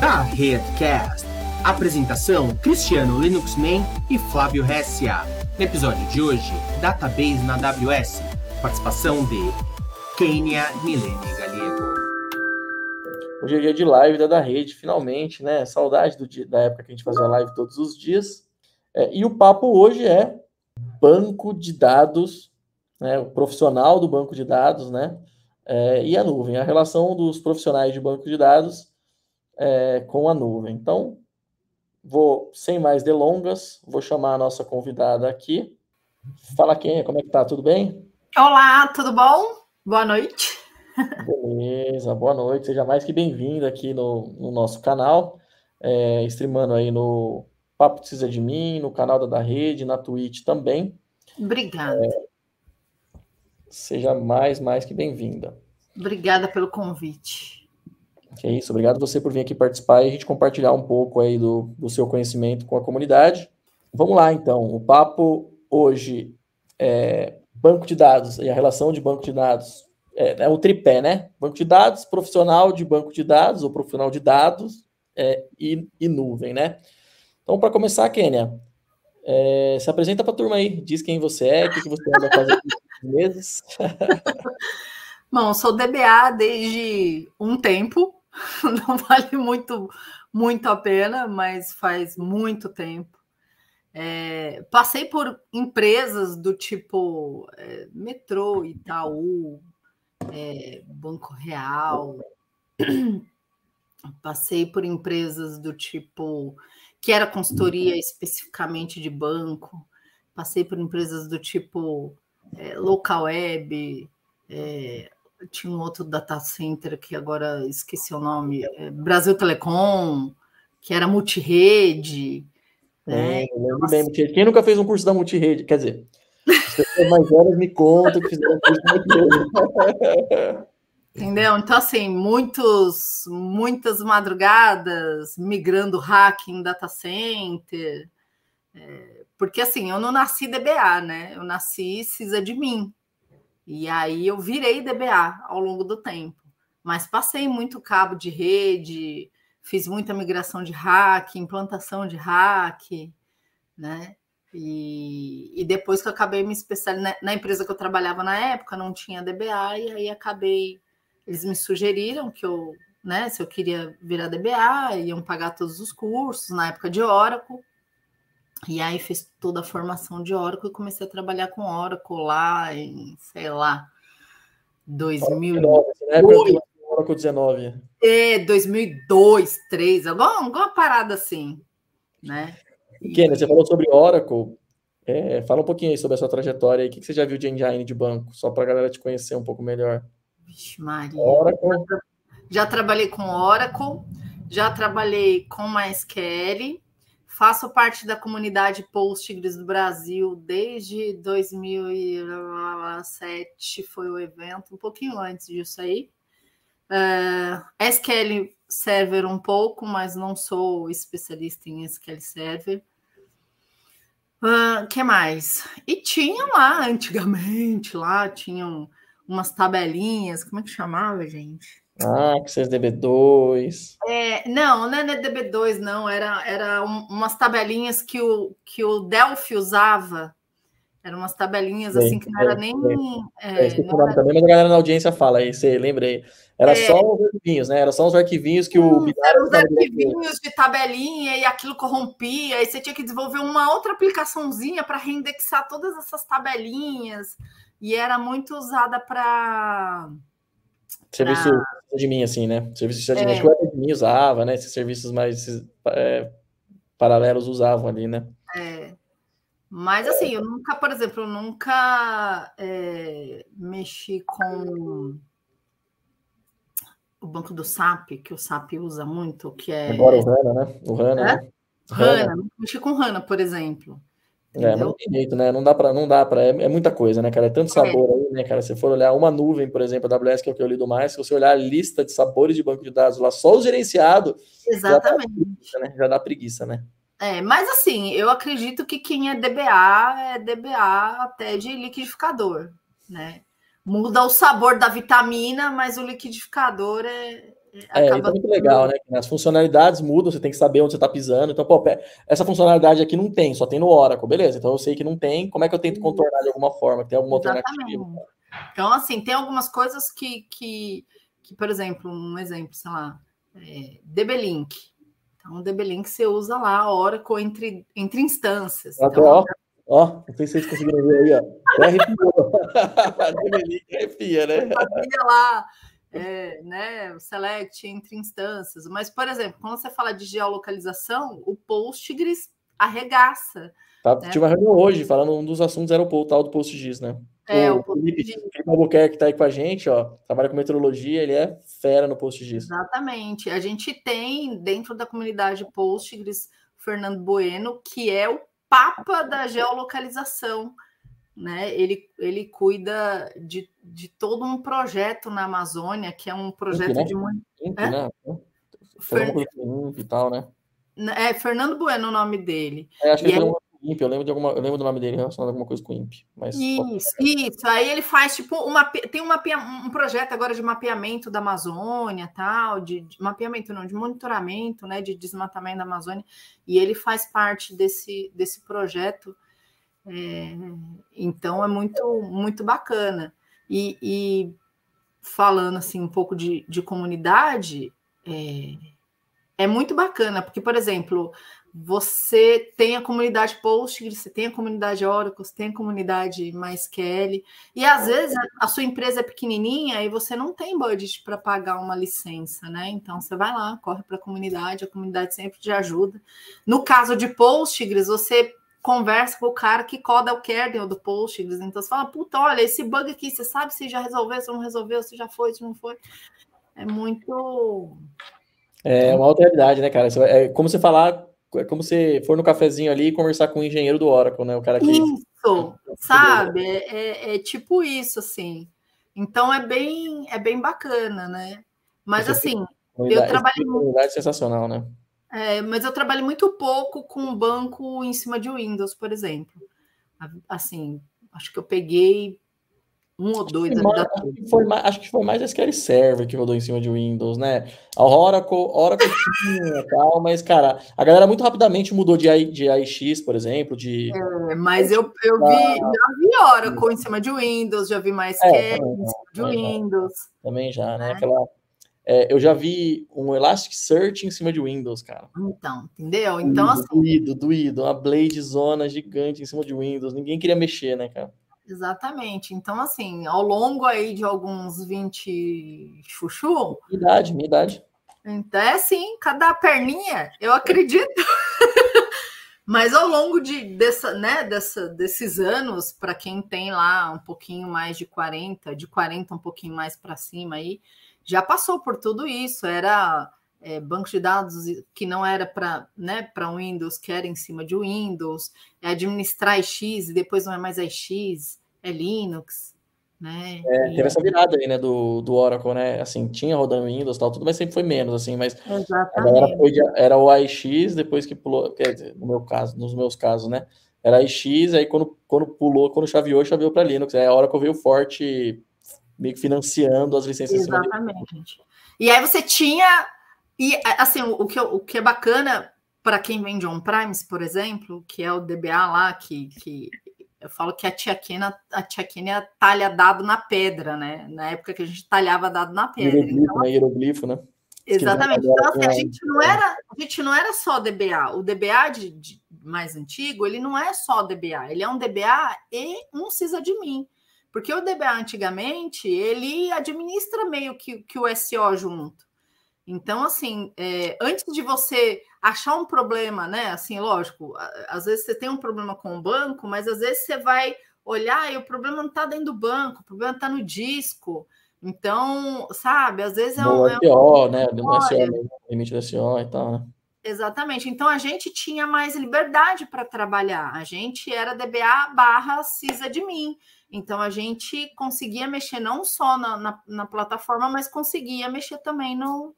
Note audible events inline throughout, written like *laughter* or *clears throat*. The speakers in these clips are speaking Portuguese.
da Redcast. Apresentação: Cristiano Linuxman e Flávio Hessia. No episódio de hoje, Database na AWS. Participação de Kenia Milene Galego. Hoje é dia de live da, da rede, finalmente, né? Saudade dia, da época que a gente fazia live todos os dias. É, e o papo hoje é banco de dados, né? O profissional do banco de dados, né? É, e a nuvem, a relação dos profissionais de banco de dados é, com a nuvem. Então, vou, sem mais delongas, vou chamar a nossa convidada aqui. Fala quem é, como é que tá? Tudo bem? Olá, tudo bom? Boa noite. Beleza, boa noite. Seja mais que bem-vindo aqui no, no, nosso canal, é, streamando aí no Papo Precisa de Mim, no canal da, da Rede, na Twitch também. Obrigada. É, seja mais, mais que bem-vinda. Obrigada pelo convite. É isso, obrigado você por vir aqui participar e a gente compartilhar um pouco aí do, do seu conhecimento com a comunidade. Vamos lá, então. O papo hoje é banco de dados e a relação de banco de dados. É, é o tripé, né? Banco de dados, profissional de banco de dados ou profissional de dados é, e, e, nuvem, né? Então, para começar, Kênia, é, se apresenta para a turma aí, diz quem você é, o que, que você anda fazendo meses. *laughs* Bom, sou DBA desde um tempo, *laughs* não vale muito, muito a pena, mas faz muito tempo. É, passei por empresas do tipo é, Metrô, Itaú, é, Banco Real. *clears throat* Passei por empresas do tipo que era consultoria especificamente de banco. Passei por empresas do tipo é, local web, é, tinha um outro data center que agora esqueci o nome, é Brasil Telecom, que era multirede. Né? É, lembro bem, Quem nunca fez um curso da multirede? Quer dizer, as pessoas mais velhas me contam que fizeram um curso da multirede. *laughs* *laughs* Entendeu? Então, assim, muitos, muitas madrugadas migrando hack em data center. É, porque, assim, eu não nasci DBA, né? Eu nasci CISA de mim. E aí eu virei DBA ao longo do tempo, mas passei muito cabo de rede, fiz muita migração de hack, implantação de hack, né? E, e depois que eu acabei me especializando na, na empresa que eu trabalhava na época, não tinha DBA, e aí acabei. Eles me sugeriram que eu, né, se eu queria virar DBA, iam pagar todos os cursos na época de Oracle. E aí fiz toda a formação de Oracle e comecei a trabalhar com Oracle lá em, sei lá, 2002. Né? Oracle 19. É, 2002, 2003, alguma, alguma parada assim, né? E... Kenny, você falou sobre Oracle. É, fala um pouquinho aí sobre a sua trajetória aí. O que você já viu de engine de banco? Só para a galera te conhecer um pouco melhor. Vixe, Maria. Oracle. Já trabalhei com Oracle, já trabalhei com MySQL, Faço parte da comunidade Postgres do Brasil desde 2007, foi o evento, um pouquinho antes disso aí. É, SQL Server um pouco, mas não sou especialista em SQL Server. O uh, que mais? E tinha lá, antigamente, lá tinham umas tabelinhas, como é que chamava, gente? Ah, Access DB2. É, não, não é DB2, não. Era, era um, umas tabelinhas que o, que o Delphi usava. Eram umas tabelinhas sim, assim que não era nem. É, é, não era... também, mas a galera na audiência fala aí, você lembrei. Era é, só os arquivinhos, né? Era só os arquivinhos que o. Eram os arquivinhos de tabelinha e aquilo corrompia, e você tinha que desenvolver uma outra aplicaçãozinha para reindexar todas essas tabelinhas. E era muito usada para Serviço pra... de mim, assim, né? Serviço de é. acho que o mim usava, né? Esses serviços mais é, paralelos usavam ali, né? É. Mas assim, eu nunca, por exemplo, eu nunca é, mexi com o banco do SAP, que o SAP usa muito, que é. Agora o HANA, né? O HANA. É? Né? HANA, nunca mexi com HANA, por exemplo. É, mas não tem jeito, né? Não dá para, não dá para, é, é, muita coisa, né, cara? É tanto é. sabor é. aí, né, cara? Se for olhar uma nuvem, por exemplo, a AWS, que é o que eu lido mais, se você olhar a lista de sabores de banco de dados lá, só o gerenciado, Exatamente. Já dá preguiça, né? Já dá preguiça, né? É, mas assim, eu acredito que quem é DBA é DBA até de liquidificador, né? muda o sabor da vitamina, mas o liquidificador é. É, é muito legal, né? As funcionalidades mudam, você tem que saber onde você está pisando. Então, pô, essa funcionalidade aqui não tem, só tem no Oracle, beleza? Então eu sei que não tem, como é que eu tento contornar de alguma forma? Tem alguma Exatamente. alternativa? Então, assim, tem algumas coisas que, que, que por exemplo, um exemplo, sei lá, é, DB-Link. Então, o DB-Link você usa lá Oracle entre, entre instâncias. Até, então, ó, não sei se vocês conseguiram ver aí, ó. *laughs* *laughs* DB-Link arrepia, né? Fazia lá, é, né, o select entre instâncias. Mas, por exemplo, quando você fala de geolocalização, o Postgres arregaça. Tá, né? Tive uma reunião hoje, falando um dos assuntos era o tal do PostGIS, né? É, o, o Felipe, Felipe Albuquerque que tá aí com a gente, ó, trabalha com meteorologia, ele é fera no PostGIS. Exatamente. A gente tem dentro da comunidade Postgres Fernando Bueno, que é o papa da geolocalização, né? Ele, ele cuida de, de todo um projeto na Amazônia, que é um projeto né? de muito. É? Né? Fer... e tal, né? É Fernando Bueno o nome dele. É, acho que ele... IMP, eu lembro, de alguma, eu lembro do nome dele relacionado a alguma coisa com o IMP. Mas isso, isso. Aí ele faz tipo uma, tem uma, um projeto agora de mapeamento da Amazônia, tal, de, de, mapeamento não, de monitoramento, né, de desmatamento da Amazônia, e ele faz parte desse, desse projeto. É, então é muito, muito bacana. E, e, falando assim um pouco de, de comunidade, é, é muito bacana, porque, por exemplo, você tem a comunidade Postgres, você tem a comunidade Oracle, você tem a comunidade MySQL, e às vezes a sua empresa é pequenininha e você não tem budget para pagar uma licença, né? Então você vai lá, corre para a comunidade, a comunidade sempre te ajuda. No caso de Postgres, você conversa com o cara que coda o kernel do Postgres, então você fala, puta, olha, esse bug aqui, você sabe se já resolveu, se não resolveu, se já foi, se não foi. É muito... É uma alteridade, né, cara? É como você falar é como se for no cafezinho ali e conversar com o engenheiro do Oracle, né? O cara que. Isso, sabe? É, é, é, tipo isso, assim. Então é bem, é bem bacana, né? Mas assim, eu trabalho. Comunidade sensacional, né? É, mas eu trabalho muito pouco com banco em cima de Windows, por exemplo. Assim, acho que eu peguei um ou dois acho mais, acho, que foi mais, acho que foi mais SQL Server que rodou em cima de Windows, né? A Oracle, Oracle tinha *laughs* tal, mas, cara, a galera muito rapidamente mudou de, I, de AIX, por exemplo, de... É, mas eu, eu vi, ah. já vi Oracle em cima de Windows, já vi mais é, em cima de Windows. Também já, né? É. Aquela... É, eu já vi um Elasticsearch em cima de Windows, cara. Então, entendeu? Então, doído, assim... Doído, doído. Uma Blade Zona gigante em cima de Windows. Ninguém queria mexer, né, cara? Exatamente. Então, assim, ao longo aí de alguns 20 chuchu. Idade, minha idade. Então, é assim, cada perninha, eu acredito. *laughs* Mas ao longo de, dessa, né, dessa, desses anos, para quem tem lá um pouquinho mais de 40, de 40 um pouquinho mais para cima aí, já passou por tudo isso. Era é, banco de dados que não era para né, Windows, que era em cima de Windows, é administrar X e depois não é mais X, é Linux, né? É, teve essa virada aí, né, do, do Oracle, né? Assim, tinha rodando Windows e tal, tudo, mas sempre foi menos, assim, mas de, era o AIX, depois que pulou, quer dizer, no meu caso, nos meus casos, né? Era AIX, aí quando, quando pulou, quando chaveou, chaveou para Linux. Aí a Oracle veio forte, meio que financiando as licenças. Exatamente. E aí você tinha e assim, o que, o que é bacana para quem vende on-premise, por exemplo, que é o DBA lá, que, que eu falo que a tia Kena, a tia Kena talha dado na pedra, né? Na época que a gente talhava dado na pedra. Hieroglifo, então, né? Hieroglifo, né? Exatamente. Então, assim, a gente não era, a gente não era só DBA. O DBA de, de, mais antigo, ele não é só DBA, ele é um DBA e um sysadmin. Porque o DBA antigamente, ele administra meio que, que o SO junto. Então, assim, é, antes de você achar um problema, né? Assim, lógico, às vezes você tem um problema com o banco, mas às vezes você vai olhar e o problema não está dentro do banco, o problema está no disco. Então, sabe, às vezes é um. No SO, é um... né? No SO, limite do SO e tal, né? Exatamente. Então a gente tinha mais liberdade para trabalhar. A gente era DBA barra CISA de mim. Então a gente conseguia mexer não só na, na, na plataforma, mas conseguia mexer também no,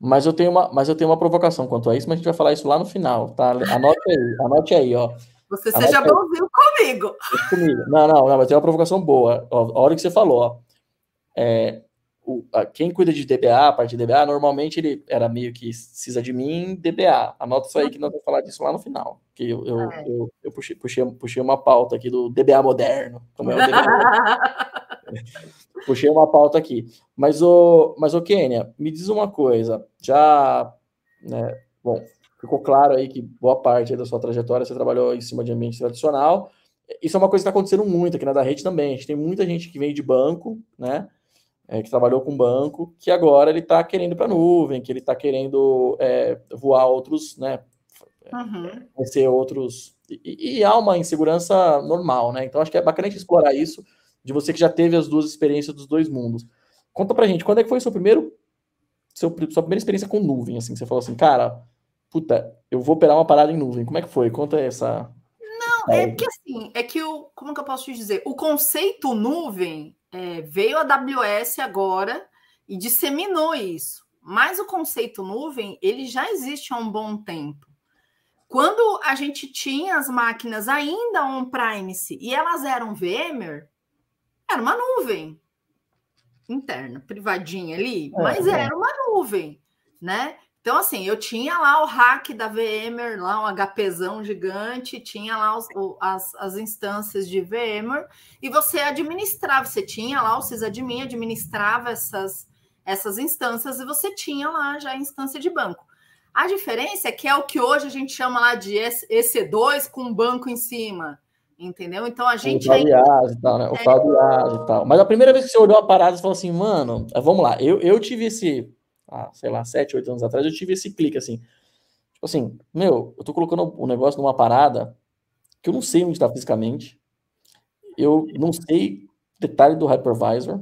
mas eu tenho uma, mas eu tenho uma provocação quanto a isso, mas a gente vai falar isso lá no final, tá? Anote aí, anote aí, ó. Você seja bonzinho comigo. comigo. Não, não, não, mas tem uma provocação boa. Ó, a hora que você falou, ó, é, o, a, quem cuida de DBA, a parte de DBA, normalmente ele era meio que precisa de mim, DBA. Anota isso aí que nós vamos falar disso lá no final. Que eu, eu, é. eu, eu puxei, puxei, puxei uma pauta aqui do DBA moderno. Como é o DBA *laughs* puxei uma pauta aqui. Mas, o, mas, o Kênia, me diz uma coisa. Já, né, bom, ficou claro aí que boa parte da sua trajetória você trabalhou em cima de ambiente tradicional. Isso é uma coisa que está acontecendo muito aqui na da rede também. A gente tem muita gente que vem de banco, né? É, que trabalhou com banco, que agora ele está querendo para nuvem, que ele está querendo é, voar outros, né? Uhum. Ser outros. E, e, há uma insegurança normal, né? Então acho que é bacana a gente explorar isso, de você que já teve as duas experiências dos dois mundos. Conta pra gente, quando é que foi o seu primeiro. Seu, sua primeira experiência com nuvem, assim, você falou assim, cara, puta, eu vou operar uma parada em nuvem. Como é que foi? Conta essa. Não, é que assim, é que o. Como que eu posso te dizer? O conceito nuvem é, veio a AWS agora e disseminou isso. Mas o conceito nuvem, ele já existe há um bom tempo. Quando a gente tinha as máquinas ainda on-premise e elas eram VMware, era uma nuvem interna, privadinha ali, é, mas é. era uma nuvem, né? Então, assim, eu tinha lá o hack da VMware, lá um HPzão gigante, tinha lá os, as, as instâncias de VMware, e você administrava, você tinha lá o sysadmin, administrava essas, essas instâncias, e você tinha lá já a instância de banco. A diferença é que é o que hoje a gente chama lá de EC2 com banco em cima, entendeu? Então a gente. O aí... e tal, né? O é... e tal. Mas a primeira vez que você olhou a parada, você falou assim, mano, vamos lá, eu, eu tive esse há, sei lá, sete, oito anos atrás, eu tive esse clique assim. Tipo assim, meu, eu tô colocando o um negócio numa parada que eu não sei onde está fisicamente, eu não sei detalhe do hypervisor.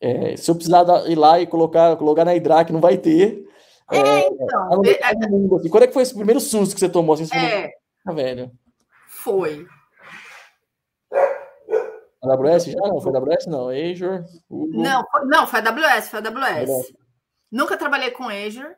É, se eu precisar ir lá e colocar, colocar na Hydrac, não vai ter. É, é então. É, assim. Quando é que foi esse primeiro susto que você tomou? Assim, é, ah, velho. Foi. AWS já? Não, foi AWS? Não, Azure. Google. Não, foi, não, foi AWS, foi AWS. Nunca trabalhei com Azure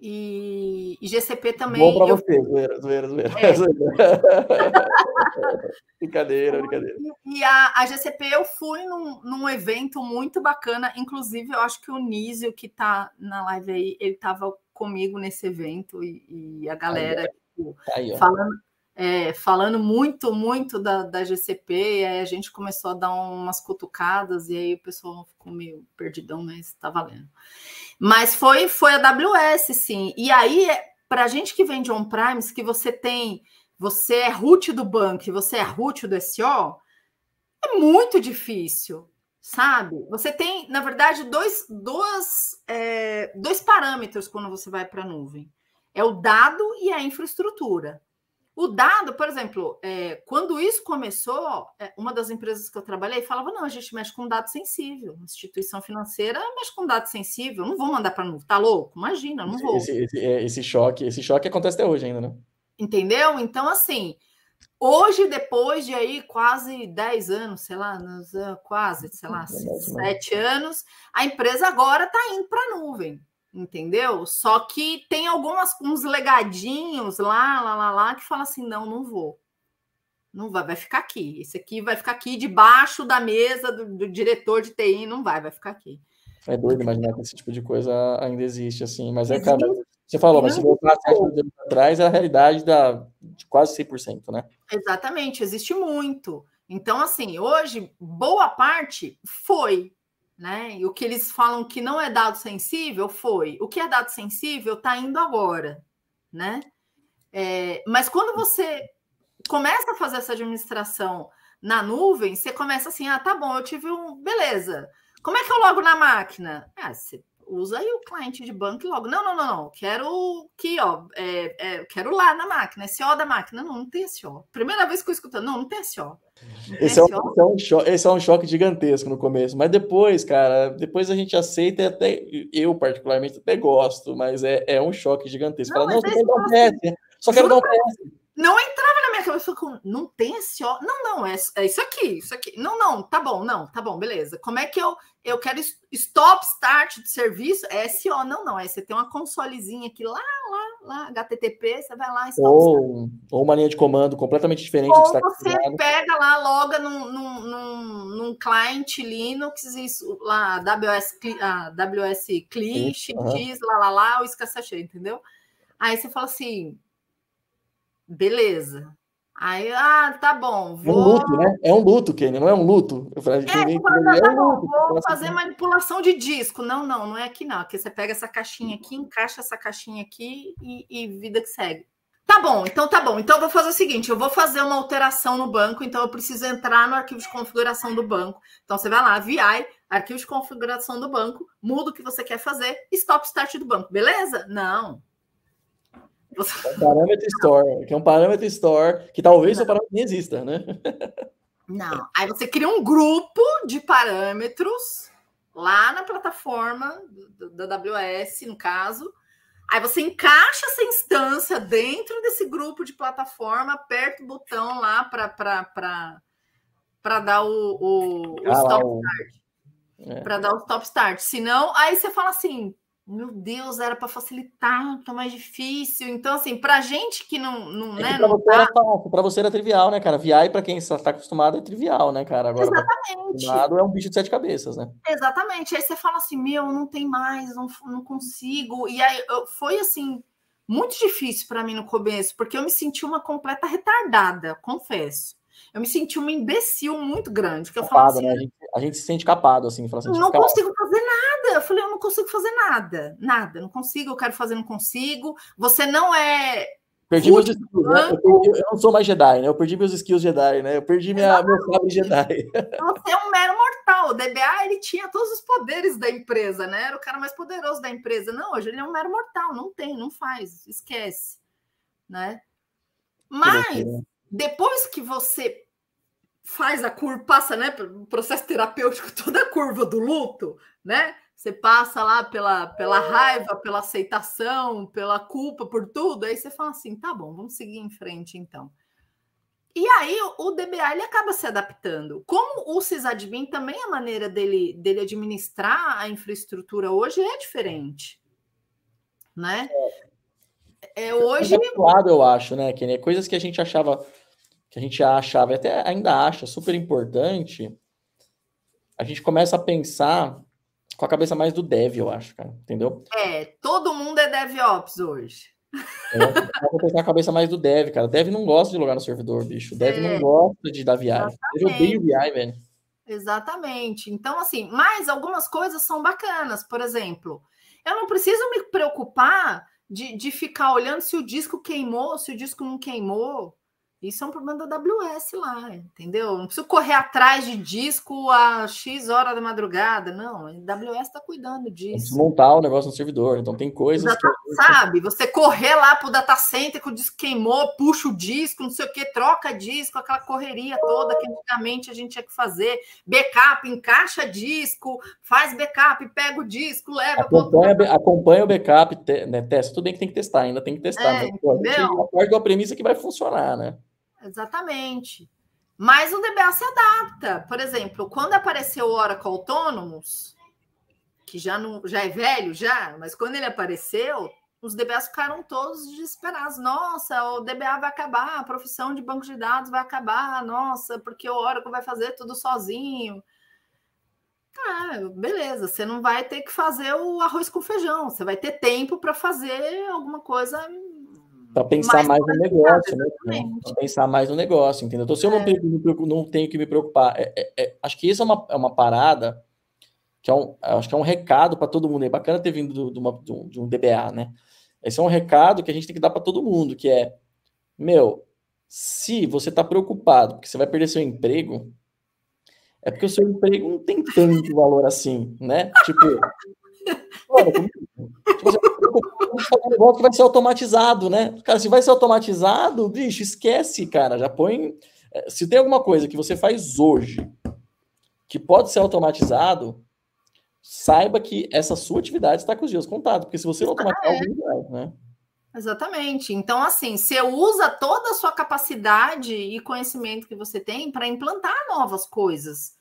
e, e GCP também. Bom para eu... você, zoeira, zoeira, zoeira. É. *laughs* brincadeira, brincadeira. E, a, a, GCP eu fui num, num, evento muito bacana, inclusive eu acho que o Nísio, que está na live aí, ele estava comigo nesse evento e, e a galera aí, tipo, aí, falando, é, falando muito, muito da, da GCP, e aí a gente começou a dar umas cutucadas, e aí o pessoal ficou meio perdidão, mas está valendo. Mas foi, foi a AWS, sim. E aí, para a gente que vende on-premise, que você tem, você é root do banco, você é root do SEO, é muito difícil, sabe? Você tem, na verdade, dois, dois, é, dois parâmetros quando você vai para a nuvem. É o dado e a infraestrutura. O dado, por exemplo, é, quando isso começou, é, uma das empresas que eu trabalhei falava: não, a gente mexe com dado sensível. Instituição financeira mexe com dado sensível. Não vou mandar para nuvem. Tá louco? Imagina, não vou. Esse, esse, é, esse, choque, esse choque acontece até hoje ainda, né? Entendeu? Então, assim, hoje, depois de aí quase 10 anos, sei lá, quase, sei lá, 7 anos, a empresa agora está indo para a nuvem entendeu? Só que tem algumas uns legadinhos lá, lá, lá, lá, que fala assim: não, não vou. Não vai, vai ficar aqui. Esse aqui vai ficar aqui debaixo da mesa do, do diretor de TI, não vai, vai ficar aqui. É doido imaginar que esse tipo de coisa ainda existe, assim, mas é, cara, você falou, mas se voltar sete anos atrás, é a realidade da, de quase 100%, né? Exatamente, existe muito. Então, assim, hoje, boa parte foi, né? E o que eles falam que não é dado sensível foi. O que é dado sensível está indo agora, né? É, mas quando você começa a fazer essa administração na nuvem, você começa assim: ah, tá bom, eu tive um. Beleza. Como é que eu logo na máquina? Ah, você usa aí o cliente de banco e logo. Não, não, não, não. Quero aqui, ó. É, é, quero lá na máquina, SO da máquina. Não, não tem SO. Primeira vez que eu escuto, não, não tem SO. Esse, É um, esse, é um choque, esse é um choque gigantesco no começo, mas depois, cara, depois a gente aceita e até eu, particularmente, até gosto, mas é, é um choque gigantesco. Não, Fala, não, só quero dar um teste. Só quero dar um teste. Não entrava na minha cabeça com não tem esse ó. Não, não, é, é isso aqui, isso aqui. Não, não, tá bom, não, tá bom, beleza. Como é que eu eu quero stop start de serviço? É SO, não, não. É você tem uma consolezinha aqui lá, lá, lá, HTTP, você vai lá ou, ou uma linha de comando completamente diferente ou do que está você pega lá, loga num, num, num, num client Linux, isso, lá, AWS, AWS CLI, XX, uhum. lá, lá, lá, o escassachê, entendeu? Aí você fala assim, beleza, Aí, ah, tá bom. Vou... É um luto, né? É um luto, Kenny, não é um luto. Eu falei, é, nem... tá, tá é um luto. Vou fazer manipulação de disco. Não, não, não é aqui não. Aqui você pega essa caixinha aqui, encaixa essa caixinha aqui e, e vida que segue. Tá bom, então tá bom. Então eu vou fazer o seguinte: eu vou fazer uma alteração no banco, então eu preciso entrar no arquivo de configuração do banco. Então você vai lá, VI, arquivo de configuração do banco, muda o que você quer fazer, stop start do banco, beleza? Não. É um parâmetro store, que é um parâmetro store, que talvez o parâmetro nem exista, né? Não. Aí você cria um grupo de parâmetros lá na plataforma da AWS, no caso. Aí você encaixa essa instância dentro desse grupo de plataforma, aperta o botão lá para dar o, o, o ah, stop start. É. Para dar o stop start. Senão, aí você fala assim: meu Deus, era para facilitar, tá mais difícil. Então, assim, para gente que não. não, é né, para você, tá... Era você era trivial, né, cara? VI, para quem está acostumado, é trivial, né, cara? Agora, Exatamente. é um bicho de sete cabeças, né? Exatamente. Aí você fala assim: meu, não tem mais, não, não consigo. E aí foi assim. Muito difícil para mim no começo, porque eu me senti uma completa retardada, confesso eu me senti uma imbecil muito grande. Que eu capado, assim, né? a, gente, a, gente, se sente capado, assim. Fala assim, não consigo fazer nada. Eu falei, eu não consigo fazer nada. Nada. Não consigo, eu quero fazer, não consigo. Você não é. Perdi meus skills, né? eu, perdi, eu, não sou mais Jedi, né? Eu perdi meus skills Jedi, né? Eu perdi minha, meu sabre Jedi. *laughs* Você é um mero mortal. O DBA, ele tinha todos os poderes da empresa, né? Era o cara mais poderoso da empresa. Não, hoje ele é um mero mortal. Não tem, não faz. Esquece, né? Mas depois que você faz a curva, passa, né, processo terapêutico, toda a curva do luto, né? Você passa lá pela, pela raiva, pela aceitação, pela culpa, por tudo, aí você fala assim, tá bom, vamos seguir em frente então. E aí o DBA ele acaba se adaptando. Como o sysadmin também a maneira dele, dele administrar a infraestrutura hoje é diferente, né? É, é hoje. É eu acho, né? Que coisas que a gente achava que a gente achava, até ainda acha super importante, a gente começa a pensar com a cabeça mais do dev, eu acho, cara, entendeu? É, todo mundo é DevOps hoje. É, vou pensar a cabeça mais do dev, cara. Dev não gosta de logar no servidor, bicho. Dev é, não gosta de dar viagem. Eu odeio VI, velho. Exatamente. Então, assim, mas algumas coisas são bacanas. Por exemplo, eu não preciso me preocupar de, de ficar olhando se o disco queimou, se o disco não queimou. Isso é um problema da AWS lá, entendeu? Não preciso correr atrás de disco a X hora da madrugada, não. A AWS está cuidando disso. Desmontar o negócio no servidor, então tem coisas. que... Sabe, você correr lá para o data center que o disco queimou, puxa o disco, não sei o que, troca disco, aquela correria toda que antigamente a gente tinha que fazer. Backup, encaixa disco, faz backup, pega o disco, leva. Acompanha, acompanha o backup, né, testa. Tudo bem que tem que testar, ainda tem que testar. É, mas, pô, a gente parte da premissa que vai funcionar, né? Exatamente. Mas o DBA se adapta. Por exemplo, quando apareceu o Oracle Autonomous, que já, não, já é velho já, mas quando ele apareceu, os DBAs ficaram todos desesperados. Nossa, o DBA vai acabar, a profissão de banco de dados vai acabar, nossa, porque o Oracle vai fazer tudo sozinho. Ah, beleza, você não vai ter que fazer o arroz com feijão, você vai ter tempo para fazer alguma coisa para pensar mais, mais no negócio, né? Para pensar mais no negócio, entendeu? Então, se eu não, é. tenho, não tenho que me preocupar, é, é, é, acho que isso é uma, é uma parada que é um, acho que é um recado para todo mundo. É bacana ter vindo do, de, uma, de um DBA, né? Esse é um recado que a gente tem que dar para todo mundo, que é, meu, se você está preocupado porque você vai perder seu emprego, é porque o seu emprego não tem tanto valor assim, né? Tipo, *laughs* olha, tipo, você *laughs* um negócio que vai ser automatizado, né? Cara, se vai ser automatizado, bicho, esquece, cara. Já põe. É, se tem alguma coisa que você faz hoje que pode ser automatizado, saiba que essa sua atividade está com os dias contados, porque se você não automatizar, é. alguém vai, né? Exatamente. Então, assim, você usa toda a sua capacidade e conhecimento que você tem para implantar novas coisas.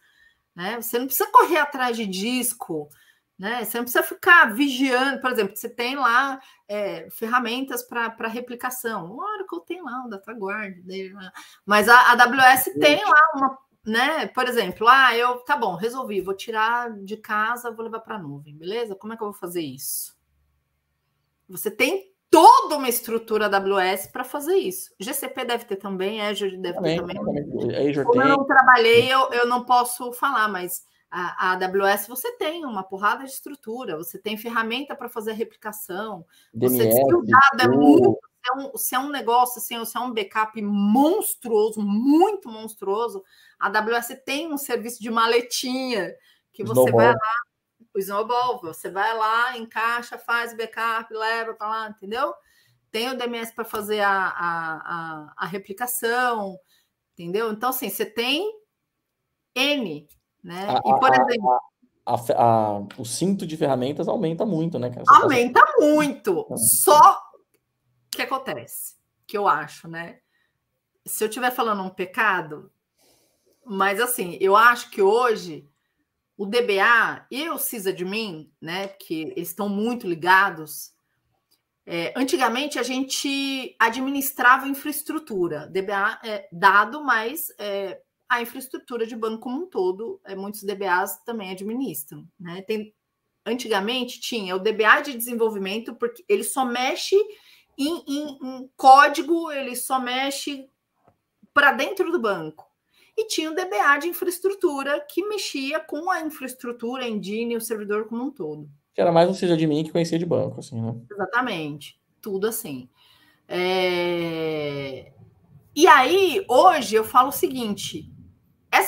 Né? Você não precisa correr atrás de disco, Né? Você não precisa ficar vigiando, por exemplo, você tem lá é, ferramentas para replicação. O Oracle tem lá o DataGuard dele lá. Mas a, a AWS tem lá uma, né? Por exemplo, ah, eu tá bom, resolvi, vou tirar de casa, vou levar para a nuvem, beleza? Como é que eu vou fazer isso? Você tem toda uma estrutura AWS para fazer isso. GCP deve ter também, Azure deve também, ter também. também. Como eu não trabalhei, eu, eu não posso falar, mas a, a AWS você tem uma porrada de estrutura, você tem ferramenta para fazer a replicação. DNS, você, é muito se é, um, se é um negócio assim, se é um backup monstruoso, muito monstruoso, a AWS tem um serviço de maletinha que você Snowball. vai lá, o Snowball, você vai lá, encaixa, faz backup, leva para lá, entendeu? Tem o DMS para fazer a, a, a, a, replicação, entendeu? Então, assim, você tem N, né? A, e, por exemplo. A, o cinto de ferramentas aumenta muito, né? Aumenta muito. É. Só que acontece, que eu acho, né? Se eu estiver falando um pecado, mas assim, eu acho que hoje o DBA e o sysadmin, né, que eles estão muito ligados. É, antigamente a gente administrava infraestrutura, DBA é dado, mas é, a infraestrutura de banco como um todo, é, muitos DBAs também administram. Né? Tem, antigamente tinha o DBA de desenvolvimento, porque ele só mexe em, em, em código, ele só mexe para dentro do banco. E tinha o DBA de infraestrutura, que mexia com a infraestrutura, a engine, o servidor como um todo. Que era mais um sysadmin que conhecia de banco, assim, né? Exatamente. Tudo assim. É... E aí, hoje, eu falo o seguinte: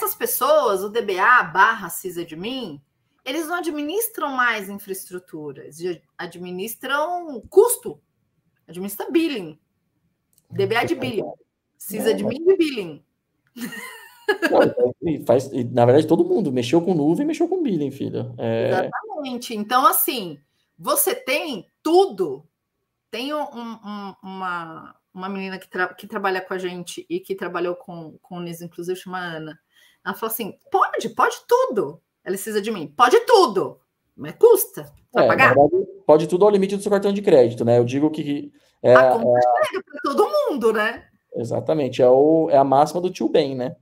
essas pessoas, o DBA barra sysadmin, eles não administram mais infraestrutura, eles administram custo Administra billing. DBA de billing. Mim de billing. Não, faz, na verdade, todo mundo mexeu com nuvem mexeu com billing, filha. É... Exatamente. Então, assim, você tem tudo. Tem um, um, uma, uma menina que, tra que trabalha com a gente e que trabalhou com, com o NIS, inclusive, chama Ana. Ela falou assim: pode, pode tudo. Ela precisa de mim. Pode tudo. Mas custa é, pagar. Verdade, pode tudo ao limite do seu cartão de crédito, né? Eu digo que. É, a conta é, para todo mundo, né? Exatamente. É, o, é a máxima do tio bem, né?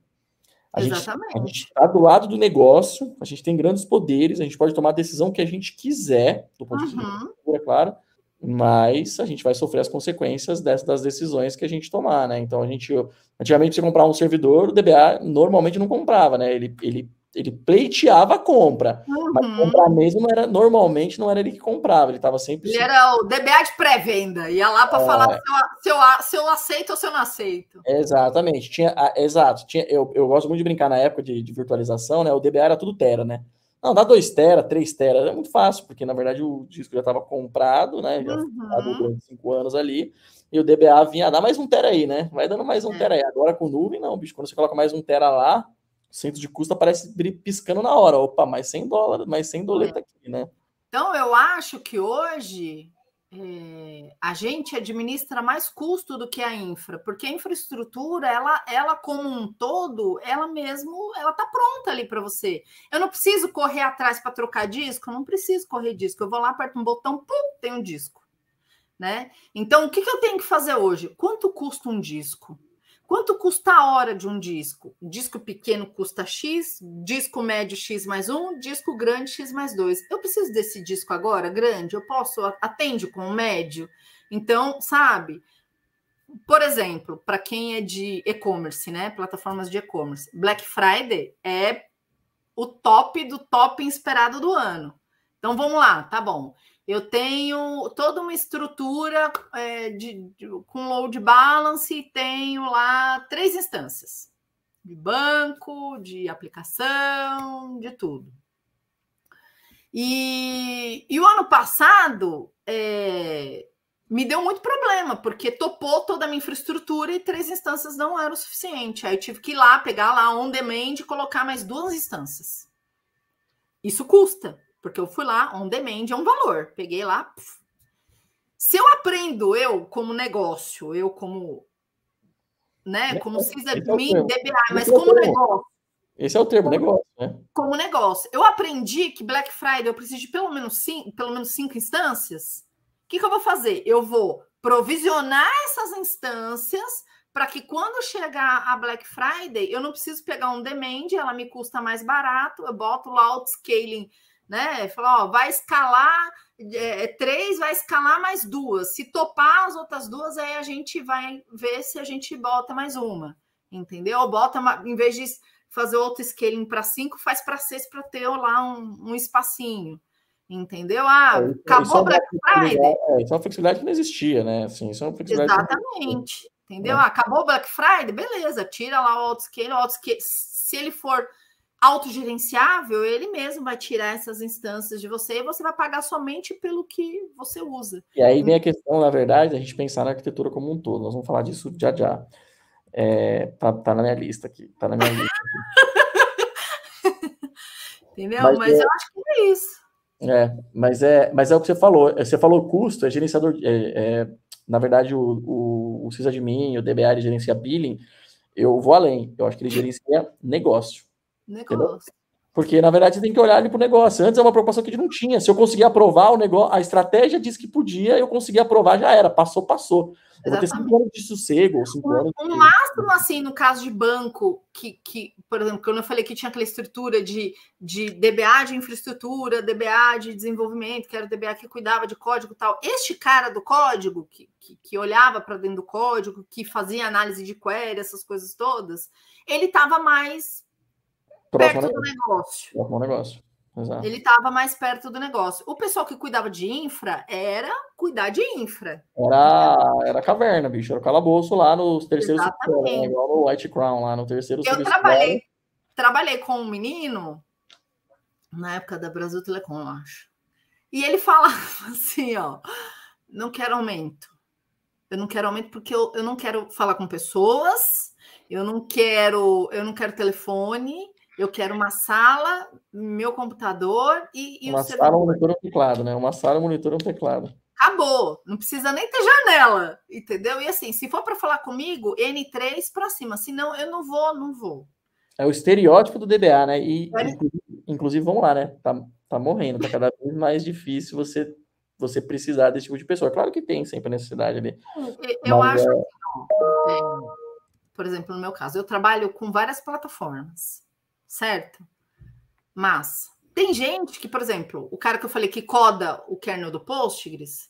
A Exatamente. Gente, a gente está do lado do negócio, a gente tem grandes poderes, a gente pode tomar a decisão que a gente quiser, do ponto de vista uhum. é claro, mas a gente vai sofrer as consequências dessas, das decisões que a gente tomar, né? Então a gente, antigamente você comprar um servidor, o DBA normalmente não comprava, né? Ele, ele ele pleiteava a compra, uhum. mas comprar mesmo não era, normalmente não era ele que comprava, ele estava sempre. Ele era o DBA de pré-venda, ia lá para é... falar se eu, se, eu, se eu aceito ou se eu não aceito. Exatamente, tinha, exato, tinha, eu, eu gosto muito de brincar na época de, de virtualização, né? O DBA era tudo Tera, né? Não, dá 2 Tera, 3 Tera, é muito fácil, porque na verdade o disco já estava comprado, né? Já uhum. durante 5 anos ali. E o DBA vinha, dá mais um Tera aí, né? Vai dando mais um é. Tera aí. Agora com nuvem, não, bicho. Quando você coloca mais um Tera lá, centro de custo aparece piscando na hora. Opa, mais 100 dólares, mais 100 doleta é. aqui, né? Então, eu acho que hoje é, a gente administra mais custo do que a infra, porque a infraestrutura, ela, ela como um todo, ela mesmo, ela tá pronta ali para você. Eu não preciso correr atrás para trocar disco, eu não preciso correr disco. Eu vou lá, aperto um botão, pum, tem um disco. Né? Então, o que, que eu tenho que fazer hoje? Quanto custa um disco? Quanto custa a hora de um disco? Disco pequeno custa X, disco médio X mais um, disco grande X mais dois. Eu preciso desse disco agora, grande? Eu posso, atende com o médio? Então, sabe? Por exemplo, para quem é de e-commerce, né? Plataformas de e-commerce, Black Friday é o top do top esperado do ano. Então vamos lá, tá bom eu tenho toda uma estrutura é, de, de, com load balance e tenho lá três instâncias de banco, de aplicação, de tudo. E, e o ano passado é, me deu muito problema, porque topou toda a minha infraestrutura e três instâncias não era o suficiente. Aí eu tive que ir lá, pegar lá on demand e colocar mais duas instâncias. Isso custa. Porque eu fui lá, on demand é um valor. Peguei lá. Puf. Se eu aprendo, eu como negócio, eu como. Né, como CISA, mim, DBA, mas como negócio, Esse é o termo, como, negócio, né? Como negócio. Eu aprendi que Black Friday eu preciso de pelo menos cinco, pelo menos cinco instâncias. O que, que eu vou fazer? Eu vou provisionar essas instâncias para que quando chegar a Black Friday, eu não preciso pegar um demand, ela me custa mais barato, eu boto lá o scaling, né? Fala, ó, vai escalar é, é, três, vai escalar mais duas. Se topar as outras duas, aí a gente vai ver se a gente bota mais uma, entendeu? Bota, em vez de fazer outro scaling para cinco, faz para seis para ter lá um, um espacinho. Entendeu? Ah, é, acabou Black Friday. É, isso é uma flexibilidade que não existia, né? Assim, isso é uma flexibilidade Exatamente. Entendeu? É. Ah, acabou o Black Friday? Beleza, tira lá o autoscale, o autoscale. Se ele for autogerenciável, ele mesmo vai tirar essas instâncias de você e você vai pagar somente pelo que você usa. E aí vem a questão, na verdade, a gente pensar na arquitetura como um todo. Nós vamos falar disso já já. É, tá, tá na minha lista aqui. Tá na minha lista *laughs* Entendeu? Mas, mas é... eu acho que é isso. É, mas é, mas é o que você falou. Você falou custo, é gerenciador. É, é, na verdade, o, o, o sysadmin, o DBA, ele gerencia billing. Eu vou além. Eu acho que ele gerencia negócio. Negócio. Porque, na verdade, você tem que olhar ali para o negócio. Antes é uma preocupação que a gente não tinha. Se eu conseguir aprovar o negócio, a estratégia disse que podia, eu consegui aprovar, já era. Passou, passou. Eu vou ter cinco anos de sossego, cinco um, anos. Um de... máximo, assim, no caso de banco, que, que, por exemplo, quando eu falei que tinha aquela estrutura de, de DBA de infraestrutura, DBA de desenvolvimento, que era o DBA que cuidava de código e tal. Este cara do código, que, que, que olhava para dentro do código, que fazia análise de query, essas coisas todas, ele estava mais Próximo perto do negócio. Próximo negócio. Exato. Ele estava mais perto do negócio. O pessoal que cuidava de infra era cuidar de infra. Era, era caverna, bicho. Era o calabouço lá nos terceiros Exatamente. Né? igual no White Crown, lá no terceiro Eu trabalhei, trabalhei com um menino na época da Brasil Telecom, eu acho. E ele falava *laughs* assim, ó, não quero aumento. Eu não quero aumento porque eu, eu não quero falar com pessoas, eu não quero, eu não quero telefone, eu quero uma sala, meu computador e, e uma o sala, servidor. um monitor e um teclado, né? Uma sala, um monitor e um teclado. Acabou, não precisa nem ter janela, entendeu? E assim, se for para falar comigo, N3 para cima, senão eu não vou, não vou. É o estereótipo do DBA, né? E é. inclusive, inclusive, vamos lá, né? Tá, tá morrendo, tá cada vez mais difícil você você precisar desse tipo de pessoa. Claro que tem sempre necessidade ali. Eu acho é... que, é, por exemplo, no meu caso, eu trabalho com várias plataformas certo? Mas tem gente que, por exemplo, o cara que eu falei que coda o kernel do Postgres,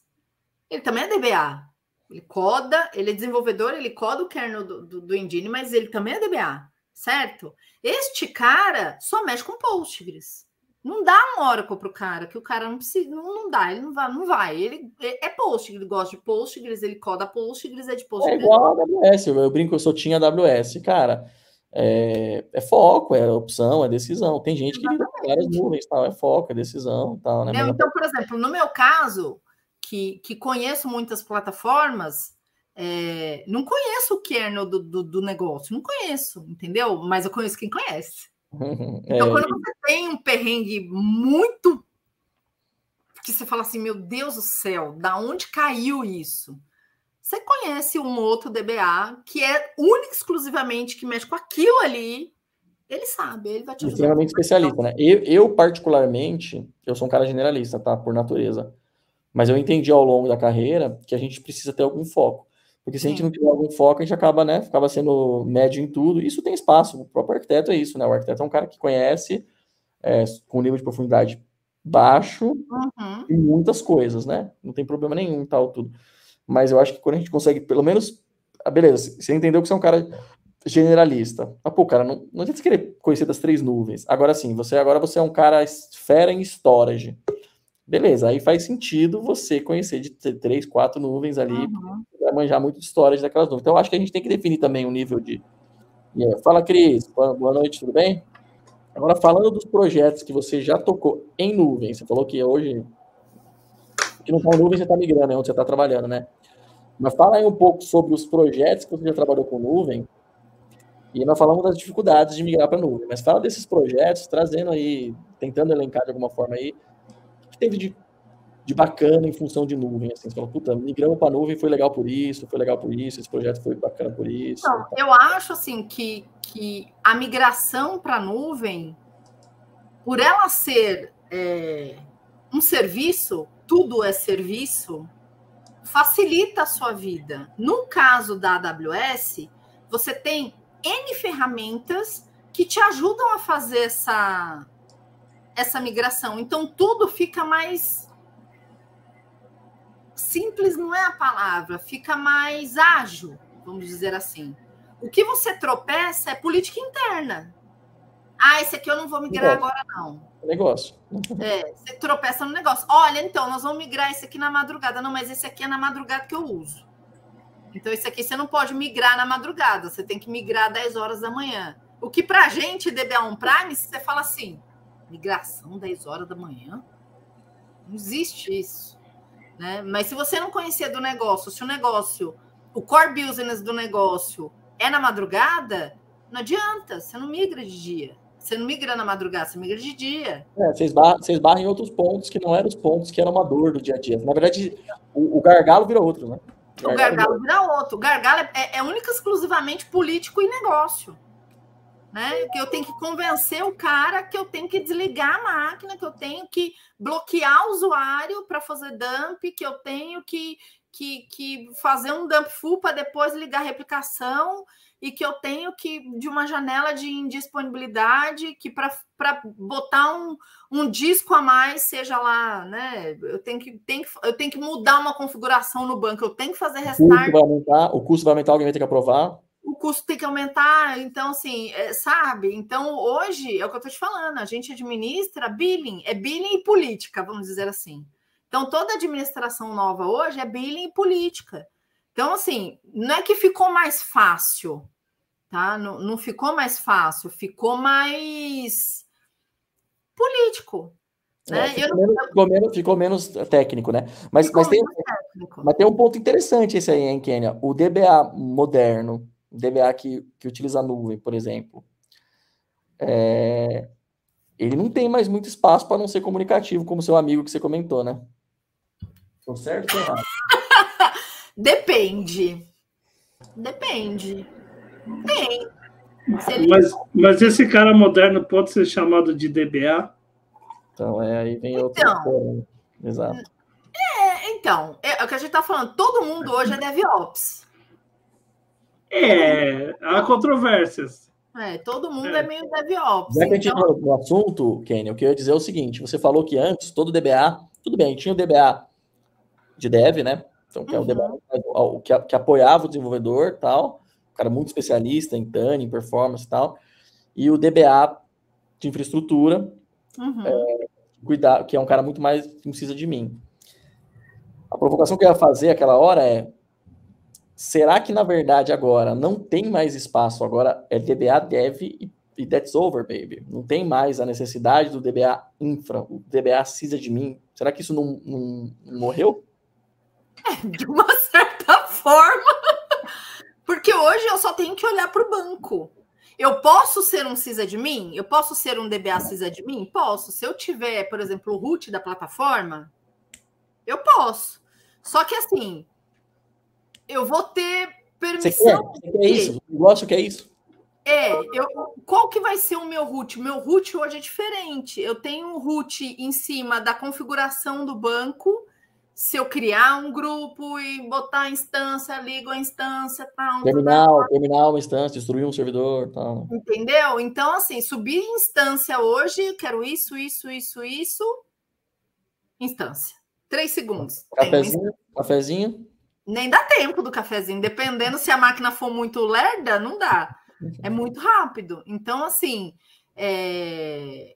ele também é DBA. Ele coda, ele é desenvolvedor, ele coda o kernel do, do, do Engine, mas ele também é DBA, certo? Este cara só mexe com Postgres. Não dá um Oracle para o cara, que o cara não precisa, não, não dá, ele não vai, não vai. Ele é, é Postgres, ele gosta de Postgres, ele coda Postgres, é de Postgres. É igual a AWS, eu brinco, eu só tinha AWS, cara é, é, foco, é opção, é decisão. Tem gente que lida com várias nuvens, tal, é foco, é decisão, tal, né? então, por exemplo, no meu caso, que, que conheço muitas plataformas, é, não conheço o kernel do, do, do, negócio, não conheço, entendeu? Mas eu conheço quem conhece. *laughs* Então, é, quando você tem um perrengue muito que você fala assim, meu Deus do céu, da onde caiu isso? Você conhece um outro DBA que é único exclusivamente que mexe com aquilo ali, ele sabe, ele vai te ajudar. Extremamente especialista, né? Eu, eu, particularmente, eu sou um cara generalista, tá? Por natureza. Mas eu entendi ao longo da carreira que a gente precisa ter algum foco. Porque se a gente não tiver algum foco, a gente acaba, né? Acaba sendo médio em tudo. Isso tem espaço. O próprio arquiteto é isso, né? O arquiteto é um cara que conhece é, com nível de profundidade baixo uhum. e muitas coisas, né? Não tem problema nenhum tal, tudo mas eu acho que quando a gente consegue, pelo menos, ah, beleza, você entendeu que você é um cara generalista. Ah, pô, cara, não, não adianta você querer conhecer das três nuvens. Agora sim, você agora você é um cara fera em storage. Beleza, aí faz sentido você conhecer de três, quatro nuvens ali, uhum. vai manjar muito de storage daquelas nuvens. Então, eu acho que a gente tem que definir também o um nível de. Yeah. Fala, Cris. Boa noite, tudo bem? Agora, falando dos projetos que você já tocou em nuvem, você falou que hoje que não está em nuvem, você está migrando, é onde você está trabalhando, né? Mas fala aí um pouco sobre os projetos que você já trabalhou com nuvem. E nós falamos das dificuldades de migrar para nuvem, mas fala desses projetos, trazendo aí, tentando elencar de alguma forma aí, que teve de de bacana em função de nuvem? Assim, você fala, puta, migramos para nuvem, foi legal por isso, foi legal por isso, esse projeto foi bacana por isso. Eu acho assim que, que a migração para nuvem, por ela ser é, um serviço, tudo é serviço, facilita a sua vida. No caso da AWS, você tem N ferramentas que te ajudam a fazer essa, essa migração. Então, tudo fica mais. Simples não é a palavra, fica mais ágil, vamos dizer assim. O que você tropeça é política interna. Ah, esse aqui eu não vou migrar agora, não. Negócio. É, você tropeça no negócio. Olha, então, nós vamos migrar esse aqui na madrugada. Não, mas esse aqui é na madrugada que eu uso. Então, esse aqui você não pode migrar na madrugada, você tem que migrar 10 horas da manhã. O que para a gente, DBA On Prime, você fala assim, migração 10 horas da manhã? Não existe isso. Né? Mas se você não conhecer do negócio, se o negócio, o core business do negócio é na madrugada, não adianta, você não migra de dia. Você não migra na madrugada, você migra de dia. É, você, esbarra, você esbarra em outros pontos que não eram os pontos que eram uma dor do dia a dia. Na verdade, o, o gargalo vira outro, né? O gargalo, o gargalo vira outro. O gargalo é, é, é única exclusivamente político e negócio. Né? Que eu tenho que convencer o cara que eu tenho que desligar a máquina, que eu tenho que bloquear o usuário para fazer dump, que eu tenho que, que, que fazer um dump full para depois ligar a replicação e que eu tenho que, de uma janela de indisponibilidade, que para botar um, um disco a mais, seja lá, né? Eu tenho, que, tenho, eu tenho que mudar uma configuração no banco, eu tenho que fazer restart. O custo vai aumentar, o custo vai aumentar alguém vai ter que aprovar o custo tem que aumentar, então, assim, é, sabe? Então, hoje, é o que eu estou te falando, a gente administra billing, é billing e política, vamos dizer assim. Então, toda administração nova hoje é billing e política. Então, assim, não é que ficou mais fácil, tá? Não, não ficou mais fácil, ficou mais político. Né? É, ficou, menos, ficou, menos, ficou, menos, técnico, né? Mas, mas, tem, mas tem um ponto interessante esse aí, hein, Kênia? O DBA moderno, DBA que, que utiliza a nuvem, por exemplo, é, ele não tem mais muito espaço para não ser comunicativo, como seu amigo que você comentou, né? Tô certo ou errado? *laughs* Depende. Depende. Tem. Ele... Mas, mas esse cara moderno pode ser chamado de DBA? Então, é, aí vem outro. Então, Exato. É, então, é, é o que a gente está falando. Todo mundo hoje é DevOps. É, há controvérsias. É, todo mundo é, é meio DevOps. Já que a gente então... no assunto, Kenny, o que eu ia dizer é o seguinte: você falou que antes todo DBA, tudo bem, tinha o DBA de dev, né? Então, que é o DBA uhum. que, que apoiava o desenvolvedor tal, um cara muito especialista em em performance e tal, e o DBA de infraestrutura, uhum. é, cuidar, que é um cara muito mais que precisa de mim. A provocação que eu ia fazer aquela hora é será que na verdade agora não tem mais espaço? Agora é DBA Dev e, e that's over, baby. Não tem mais a necessidade do DBA Infra, o DBA precisa de mim. Será que isso não, não, não morreu? É, de uma *laughs* certa forma. Porque hoje eu só tenho que olhar para o banco. Eu posso ser um sysadmin? Eu posso ser um DBA sysadmin? Posso. Se eu tiver, por exemplo, o root da plataforma, eu posso. Só que assim, eu vou ter permissão. Você quer, você quer isso? O negócio que é isso? É, eu, qual que vai ser o meu root? Meu root hoje é diferente. Eu tenho um root em cima da configuração do banco. Se eu criar um grupo e botar a instância, ligo a instância, tal. Terminal, tal. terminal uma instância, destruir um servidor, tal. Entendeu? Então, assim, subir instância hoje, quero isso, isso, isso, isso. Instância. Três segundos. Cafezinho, cafezinho nem dá tempo do cafezinho, dependendo se a máquina for muito lerda, não dá. É muito rápido. Então, assim, é...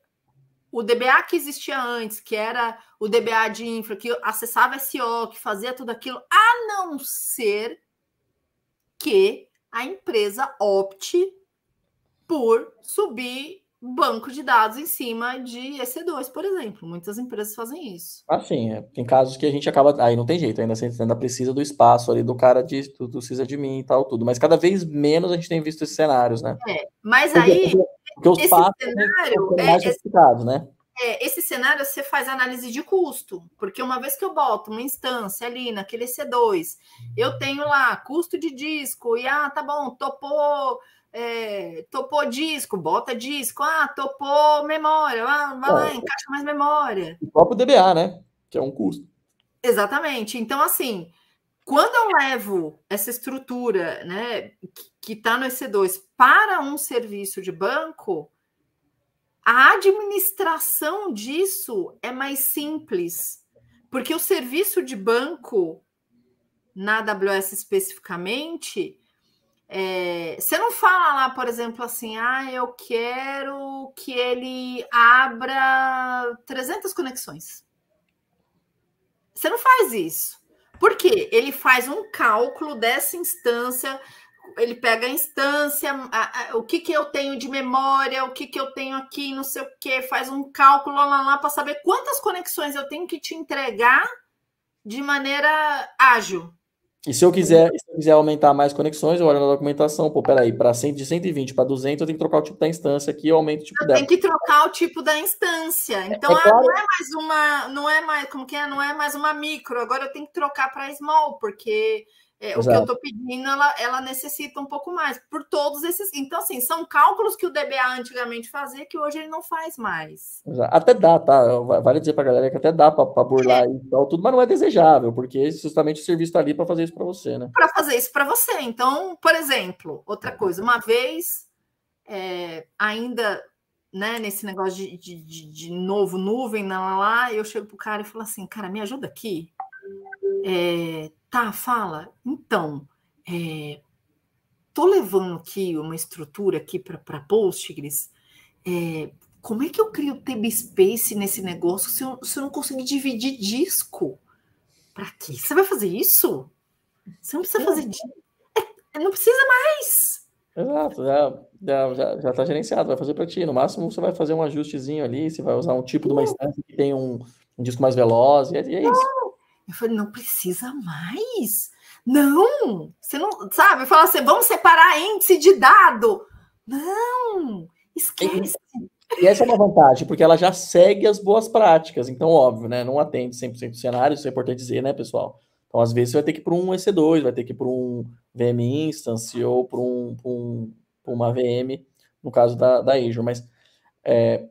o DBA que existia antes, que era o DBA de infra, que acessava SO, que fazia tudo aquilo, a não ser que a empresa opte por subir banco de dados em cima de EC2, por exemplo. Muitas empresas fazem isso. Assim, é, tem casos que a gente acaba. Aí não tem jeito, ainda, ainda precisa do espaço ali do cara de, do, do precisa de mim e tal, tudo. Mas cada vez menos a gente tem visto esses cenários, né? É, mas porque, aí. Porque, os passos cenário, são mais é, né? é, esse cenário você faz análise de custo, porque uma vez que eu boto uma instância ali naquele C2, eu tenho lá custo de disco, e ah, tá bom, topou. É, topou disco, bota disco, ah, topou memória, ah, vai lá, é. encaixa mais memória. O próprio DBA, né? Que é um custo. Exatamente. Então, assim, quando eu levo essa estrutura, né, que está no EC2 para um serviço de banco, a administração disso é mais simples, porque o serviço de banco, na AWS especificamente, é, você não fala lá, por exemplo, assim, ah, eu quero que ele abra 300 conexões. Você não faz isso. Por quê? Ele faz um cálculo dessa instância ele pega a instância, a, a, o que, que eu tenho de memória, o que, que eu tenho aqui, não sei o que, faz um cálculo lá, lá para saber quantas conexões eu tenho que te entregar de maneira ágil. E se eu quiser, se eu quiser aumentar mais conexões, eu olho na documentação, pô, peraí, para de 120 para 200, eu tenho que trocar o tipo da instância aqui, eu aumento o tipo eu dela. Tem que trocar o tipo da instância. É, então, é, é claro. não é mais uma, não é mais, como que é? Não é mais uma micro, agora eu tenho que trocar para small, porque é, o que eu estou pedindo, ela, ela necessita um pouco mais, por todos esses. Então, assim, são cálculos que o DBA antigamente fazia que hoje ele não faz mais. Exato. Até dá, tá? Vale dizer para a galera que até dá para burlar é. e tal, tudo, mas não é desejável, porque justamente o serviço está ali para fazer isso para você, né? Para fazer isso para você. Então, por exemplo, outra coisa, uma vez, é, ainda né, nesse negócio de, de, de, novo nuvem, lá, lá, eu chego pro cara e falo assim, cara, me ajuda aqui. É, Tá, fala. Então, é, tô levando aqui uma estrutura aqui para Postgres. É, como é que eu crio TB Space nesse negócio se eu, se eu não conseguir dividir disco? Para quê? Você vai fazer isso? Você não precisa fazer. É, não precisa mais. Exato, já, já, já tá gerenciado, vai fazer para ti. No máximo, você vai fazer um ajustezinho ali, você vai usar um tipo de uma instância que tem um, um disco mais veloz, e é, e é isso. Eu falei, não precisa mais. Não, você não sabe? Eu falo assim, vamos separar índice de dado. Não, esquece. E, essa é uma vantagem, porque ela já segue as boas práticas. Então, óbvio, né? Não atende 100% do cenário, isso é importante dizer, né, pessoal? Então, às vezes, você vai ter que ir para um EC2, vai ter que ir para um VM Instance ou para um, um, uma VM, no caso da, da Azure. Mas, é,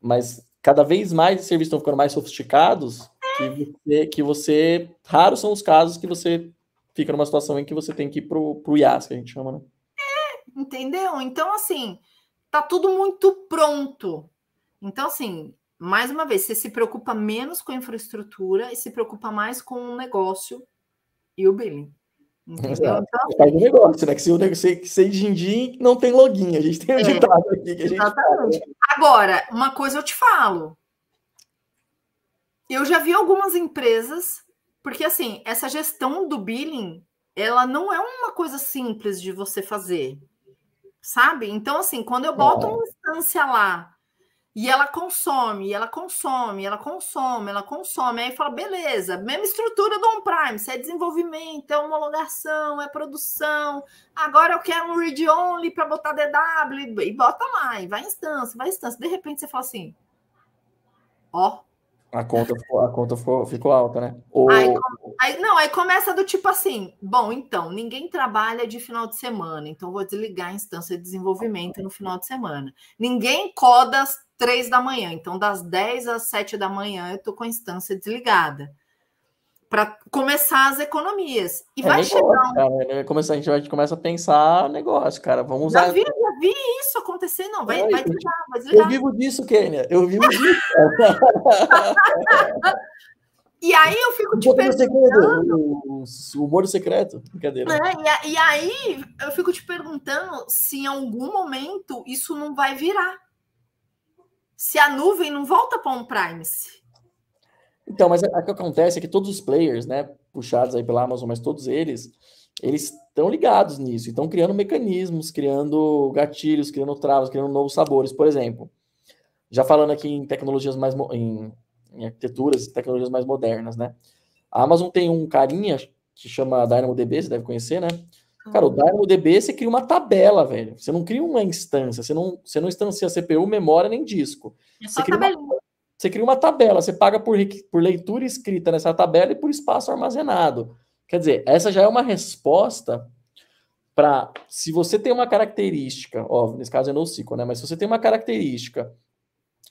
mas cada vez mais os serviços estão ficando mais sofisticados que você, que você. Raros são os casos que você fica numa situação em que você tem que ir pro, pro IAS, que a gente chama, né? É, entendeu? Então, assim, tá tudo muito pronto. Então, assim, mais uma vez, você se preocupa menos com a infraestrutura e se preocupa mais com o negócio e o billing. Entendeu? Então, faz um negócio, né? Que se o negócio sem din não tem login. A gente tem um é, ditado aqui que a gente Exatamente. Fala. Agora, uma coisa eu te falo: eu já vi algumas empresas, porque assim, essa gestão do billing, ela não é uma coisa simples de você fazer, sabe? Então, assim, quando eu boto uma instância lá e ela consome, ela consome, ela consome, ela consome, aí fala, beleza, mesma estrutura do on-prime, se é desenvolvimento, é homologação, é produção, agora eu quero um read-only para botar DW, e bota lá, e vai instância, vai instância. De repente você fala assim, ó, a conta, a conta ficou, ficou alta, né? Aí, aí, não, aí começa do tipo assim: bom, então, ninguém trabalha de final de semana, então vou desligar a instância de desenvolvimento no final de semana. Ninguém coda às três da manhã, então das 10 às 7 da manhã eu tô com a instância desligada para começar as economias. E é vai negócio, chegar um... cara, né? começar, a gente vai, começa a pensar negócio, cara. Vamos usar. Já vi, já vi isso acontecer, não. Vai, vai desligar, vai desligar. Eu vivo disso, Kênia. Eu vivo disso. *laughs* e aí eu fico te perguntando. O, o humor secreto. Brincadeira. É, e, e aí eu fico te perguntando se em algum momento isso não vai virar. Se a nuvem não volta para um Primes. Então, mas o que acontece é que todos os players, né, puxados aí pela Amazon, mas todos eles, eles estão ligados nisso, estão criando mecanismos, criando gatilhos, criando travas, criando novos sabores, por exemplo. Já falando aqui em tecnologias mais em, em arquiteturas e tecnologias mais modernas, né? A Amazon tem um carinha que chama DynamoDB, você deve conhecer, né? Cara, o DynamoDB você cria uma tabela, velho. Você não cria uma instância, você não, você não instancia CPU, memória nem disco. É você cria uma, Você cria uma tabela, você paga por, por leitura escrita nessa tabela e por espaço armazenado. Quer dizer, essa já é uma resposta para se você tem uma característica, óbvio, nesse caso é NoSQL, né? Mas se você tem uma característica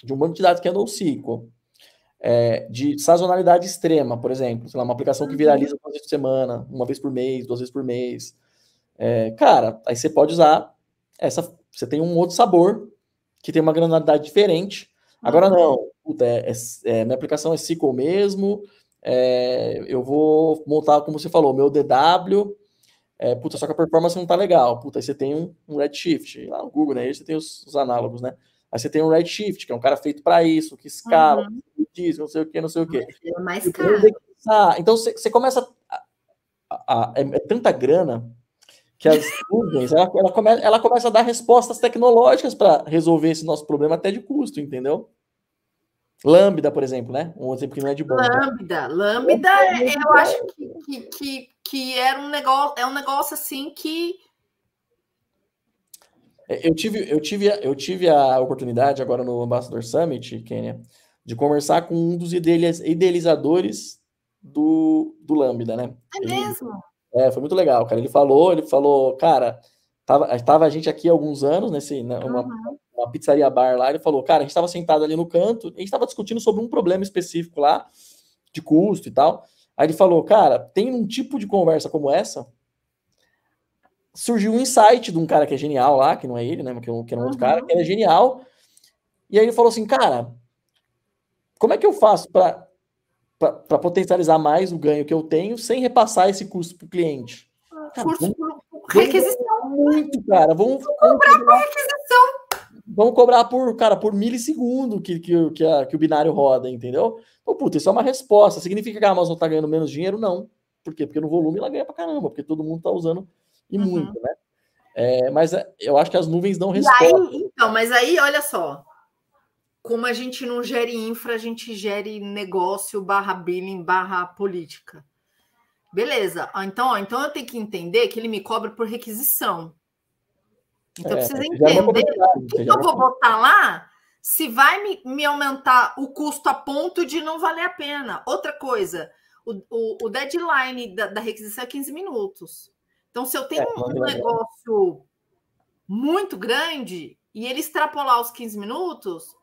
de um banco de dados que é NoSQL, é, de sazonalidade extrema, por exemplo, sei lá, uma aplicação que viraliza uma vez por semana, uma vez por mês, duas vezes por mês, é, cara, aí você pode usar essa, você tem um outro sabor que tem uma granularidade diferente. Agora não, puta, é, é, é, minha aplicação é SQL mesmo, é, eu vou montar, como você falou, meu DW, é, puta, só que a performance não tá legal. Puta, aí você tem um, um Redshift, lá no Google, né? Aí você tem os, os, análogos, né? Aí você tem um Redshift, que é um cara feito para isso, que escala, uhum. diz, não sei o que, não sei o que. É mais caro. Então você, você começa. A, a, a, é, é, tanta grana que as nuvens, ela, ela, come, ela começa a dar respostas tecnológicas para resolver esse nosso problema até de custo, entendeu? Lambda, por exemplo, né? Um exemplo que não é de bom. Lambda, Lambda, eu acho que, que, que, que era um negócio, é um negócio assim que é, eu tive, eu tive, eu tive a oportunidade agora no Ambassador Summit, Kenya, de conversar com um dos idealizadores do, do Lambda, né? É mesmo? é, foi muito legal, cara. Ele falou, ele falou, cara, tava, tava a gente aqui há alguns anos, nesse, né, uma, uhum uma pizzaria bar lá, ele falou, cara, a gente estava sentado ali no canto, a gente estava discutindo sobre um problema específico lá, de custo e tal. Aí ele falou, cara, tem um tipo de conversa como essa, surgiu um insight de um cara que é genial lá, que não é ele, né, que é um, que é um outro cara, que é genial, e aí ele falou assim, cara, como é que eu faço para para potencializar mais o ganho que eu tenho sem repassar esse custo para o cliente? Cara, Curso vamos, requisição. Muito, cara. Vamos, vamos cobrar por requisição. Vamos cobrar por, cara, por milissegundo que, que, que, a, que o binário roda, entendeu? Então, puta, isso é uma resposta. Significa que a Amazon tá ganhando menos dinheiro? Não. Por quê? Porque no volume ela ganha pra caramba, porque todo mundo tá usando e uhum. muito, né? É, mas é, eu acho que as nuvens não respondem. então, mas aí, olha só. Como a gente não gere infra, a gente gere negócio barra billing barra política. Beleza. Então, ó, então eu tenho que entender que ele me cobra por requisição. Então, é, precisa entender o que eu vou botar lá se vai me, me, aumentar o custo a ponto de não valer a pena. Outra coisa, o, o, o deadline da, da, requisição é 15 minutos. Então, se eu tenho é, um negócio muito grande e ele extrapolar os 15 minutos.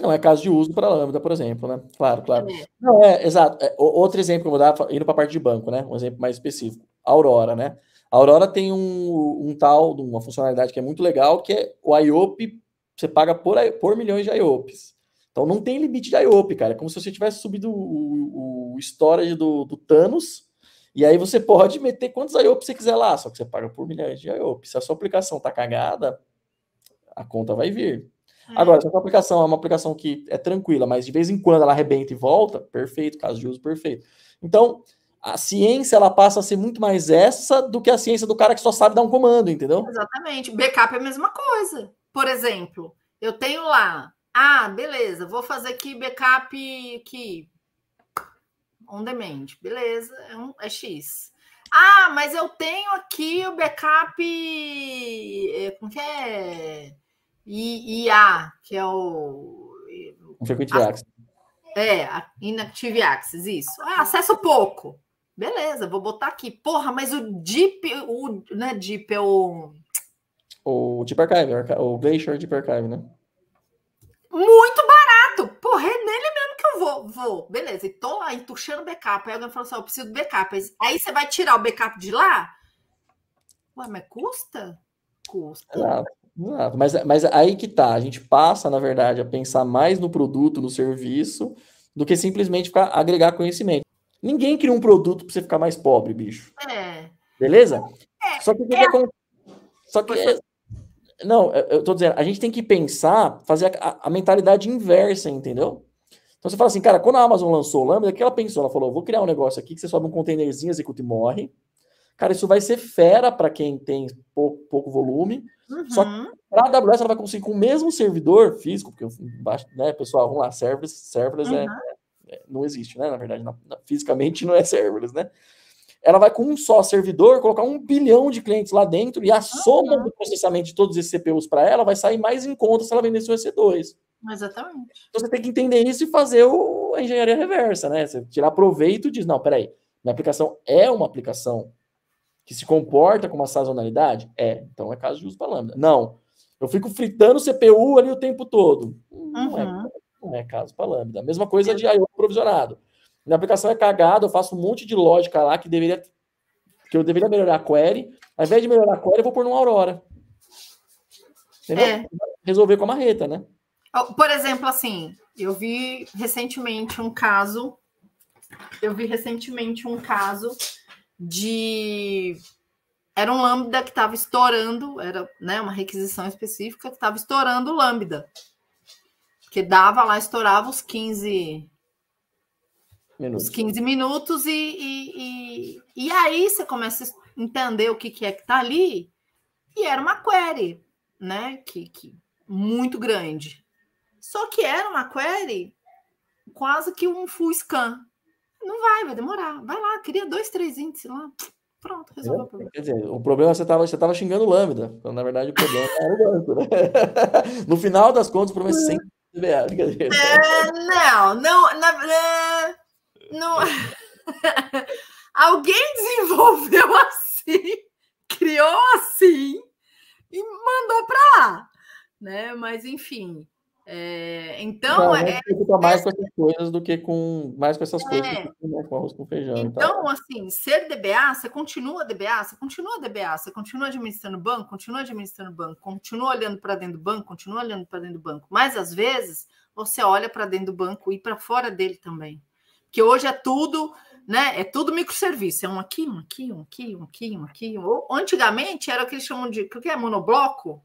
Não é caso de uso para a Lambda, por exemplo, né? Claro, claro. É. Não, é, exato. É, outro exemplo que eu vou dar, indo para a parte de banco, né? Um exemplo mais específico. Aurora, né? A Aurora tem um, um tal, uma funcionalidade que é muito legal, que é o IOP, você paga por, por milhões de IOPs. Então não tem limite de IOP, cara. É como se você tivesse subido o, o storage do, do Thanos, e aí você pode meter quantos IOPs você quiser lá, só que você paga por milhões de IOPs. Se a sua aplicação tá cagada, a conta vai vir. É. Agora, se a sua aplicação é uma aplicação que é tranquila, mas de vez em quando ela arrebenta e volta, perfeito, caso de uso perfeito. Então, a ciência ela passa a ser muito mais essa do que a ciência do cara que só sabe dar um comando, entendeu? Exatamente. Backup é a mesma coisa. Por exemplo, eu tenho lá, ah, beleza, vou fazer aqui backup aqui on demand, beleza, é, um, é X. Ah, mas eu tenho aqui o backup, é, como que é? IA, que é o... Frequent Access. É, Inactive Access, isso. Ah, acesso pouco. Beleza, vou botar aqui. Porra, mas o Deep, o, não é Deep, é o. O Deep Archive, o Glacier Deep Archive, né? Muito barato! Porra, é nele mesmo que eu vou. Vou, beleza. E tô lá entuchando backup. Aí alguém falou assim: eu preciso do backup. Aí você vai tirar o backup de lá? Ué, mas custa? Custa. Exato. Exato. Mas, mas aí que tá, a gente passa, na verdade, a pensar mais no produto, no serviço, do que simplesmente ficar, agregar conhecimento. Ninguém cria um produto para você ficar mais pobre, bicho. É. Beleza? É, Só que, é. Só que é... não, eu tô dizendo, a gente tem que pensar, fazer a, a, mentalidade inversa, entendeu? Então você fala assim, cara, quando a Amazon lançou o Lambda, o que ela pensou? Ela falou, vou criar um negócio aqui que você sobe um containerzinho, executa e morre. Cara, isso vai ser fera para quem tem pouco, pouco volume. Uhum. Só que para a AWS ela vai conseguir com o mesmo servidor físico, porque né, pessoal, vamos lá, serverless, serverless é, uhum. é não existe, né? Na verdade, na, na, fisicamente não é serverless, né? Ela vai com um só servidor colocar um bilhão de clientes lá dentro e a soma do processamento de todos esses CPUs para ela vai sair mais em conta se ela vendesse o EC2. Exatamente. Então você tem que entender isso e fazer o, a engenharia reversa, né? Você tirar proveito e diz, não, peraí, minha aplicação é uma aplicação que se comporta com uma sazonalidade? É, então é caso de uso para lambda. Não, eu fico fritando o CPU ali o tempo todo. Não, é, Uhum. não é caso para lambda. A mesma coisa de I/O provisionado. Minha aplicação é cagada, eu faço um monte de lógica lá que deveria que eu deveria melhorar a query. Ao invés de melhorar a query, eu vou pôr numa Aurora. Entendeu? É. Resolver com a marreta, né? Por exemplo, assim, eu vi recentemente um caso. Eu vi recentemente um caso de. Era um lambda que estava estourando, era né, uma requisição específica que estava estourando o lambda. Que dava lá, estourava os 15, os Minutos. 15 minutos, e, e, e, e aí você começa a entender o que, que é que está ali, e era uma query, né? Que, que muito grande. Só que era uma query quase que um full scan. Não vai, vai demorar. Vai lá, cria dois, três índices lá. Pronto, resolveu o problema. Quer dizer, o problema é que você estava você tava xingando o Lambda. Então, na verdade, o problema era o banco, né? *laughs* No final das contas, o problema é sempre *laughs* brincadeira. É, não, não, na, é, não. *laughs* Alguém desenvolveu assim, criou assim e mandou para lá, né? Mas enfim, é, então Não, é, preocupa mais com essas coisas do que com mais com essas coisas É. do que né, com arroz com feijão. Então, assim, ser DBA, você continua DBA, você continua DBA, você continua administrando banco, continua administrando banco, continua olhando para dentro do banco, continua olhando para dentro do banco. Mas às vezes você olha para dentro do banco e para fora dele também. Porque hoje é tudo, né? É tudo microserviço. É um aqui, um aqui, um aqui, um aqui, um aqui. Ou, antigamente era o que eles chamam de. O que é? Monobloco?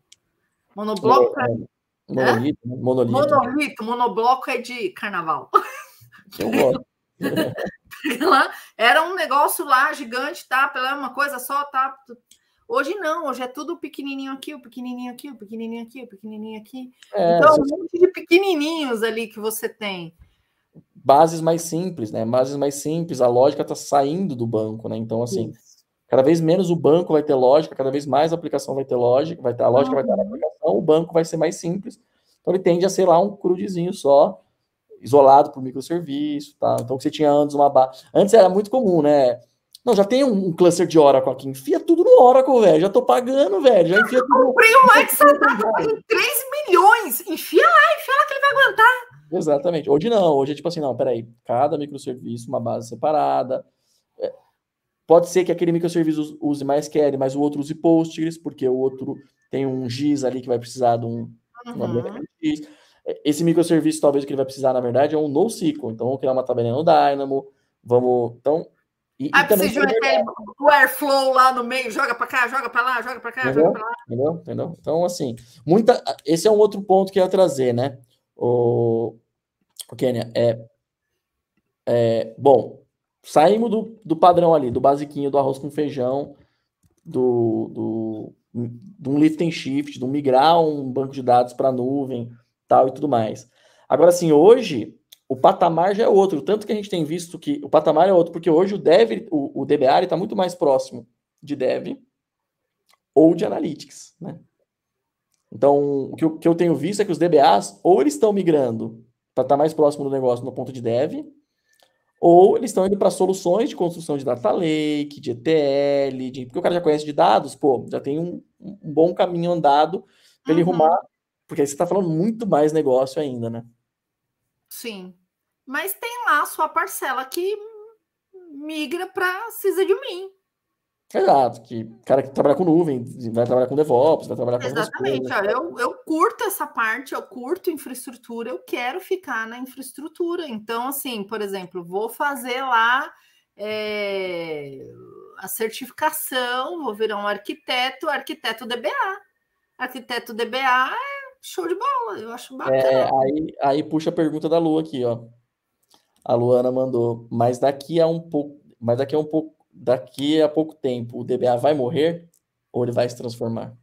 Monobloco é Monolito, né? monolito. monolito, monobloco é de carnaval. *laughs* Eu gosto. era um negócio lá gigante, tá? Pela uma coisa só, tá? Hoje não, hoje é tudo pequenininho aqui, o pequenininho aqui, o pequenininho aqui, o pequenininho aqui. É, então, um monte de pequenininhos ali que você tem. bases mais simples, né? Bases mais simples, a lógica está saindo do banco, né? Então, assim, cada vez menos o banco vai ter lógica, cada vez mais a aplicação vai ter lógica, vai ter a lógica vai estar na Uhum. aplicação, o banco vai ser mais simples. Então ele tende a ser lá um crudezinho só, isolado por microserviço, tá? Então você tinha antes uma base, antes era muito comum, né? Não, já tem um, um cluster de Oracle aqui, enfia tudo no Oracle, velho. Já tô pagando, velho. Já enfia tudo. Comprei um Exadata em 3 milhões. Enfia lá, enfia lá que ele vai aguentar. Exatamente. Hoje não, hoje é tipo assim, não, peraí, cada microserviço, uma base separada. Pode ser que aquele microserviço use mais query, mas o outro use Postgres, porque o outro tem um GIS ali que vai precisar de um, Uhum. Esse microserviço, talvez, o que ele vai precisar, na verdade, é um NoSQL. Então, vamos criar uma tabelinha no Dynamo, vamos... Então, e, Aí e também meter o Airflow lá no meio, joga para cá, joga para lá, joga para cá, Entendeu? joga para lá. Entendeu? Entendeu? Então, assim, muita. Esse é um outro ponto que eu ia trazer, né? O, o Kênia, é, é. Bom, saímos do, do padrão ali, do basiquinho do arroz com feijão, do, do, de um lift and shift, um migrar um banco de dados para nuvem, tal e tudo mais. Agora, assim, hoje o patamar já é outro, tanto que a gente tem visto que o patamar é outro, porque hoje o dev, o, o DBA está muito mais próximo de dev ou de analytics, né? Então, o que eu, que eu tenho visto é que os DBAs, ou eles estão migrando para estar mais próximo do negócio no ponto de dev, ou eles estão indo para soluções de construção de data lake, de ETL, de, porque o cara já conhece de dados, pô, já tem um, um bom caminho andado para ele Uhum. arrumar, porque aí você está falando muito mais negócio ainda, né? Sim. Mas tem lá a sua parcela que migra para sysadmin. Exato, que cara que trabalha com nuvem, vai trabalhar com DevOps, vai trabalhar com Exatamente. Olha, eu, eu curto essa parte, eu curto infraestrutura, eu quero ficar na infraestrutura. Então, assim, por exemplo, vou fazer lá é, a certificação, vou virar um arquiteto, arquiteto DBA. Arquiteto DBA é show de bola, eu acho bacana. É, aí, aí puxa a pergunta da Lu aqui, ó. A Luana mandou, mas daqui a um pouco, mas daqui a um pouco, daqui a pouco tempo, o DBA vai morrer ou ele vai se transformar?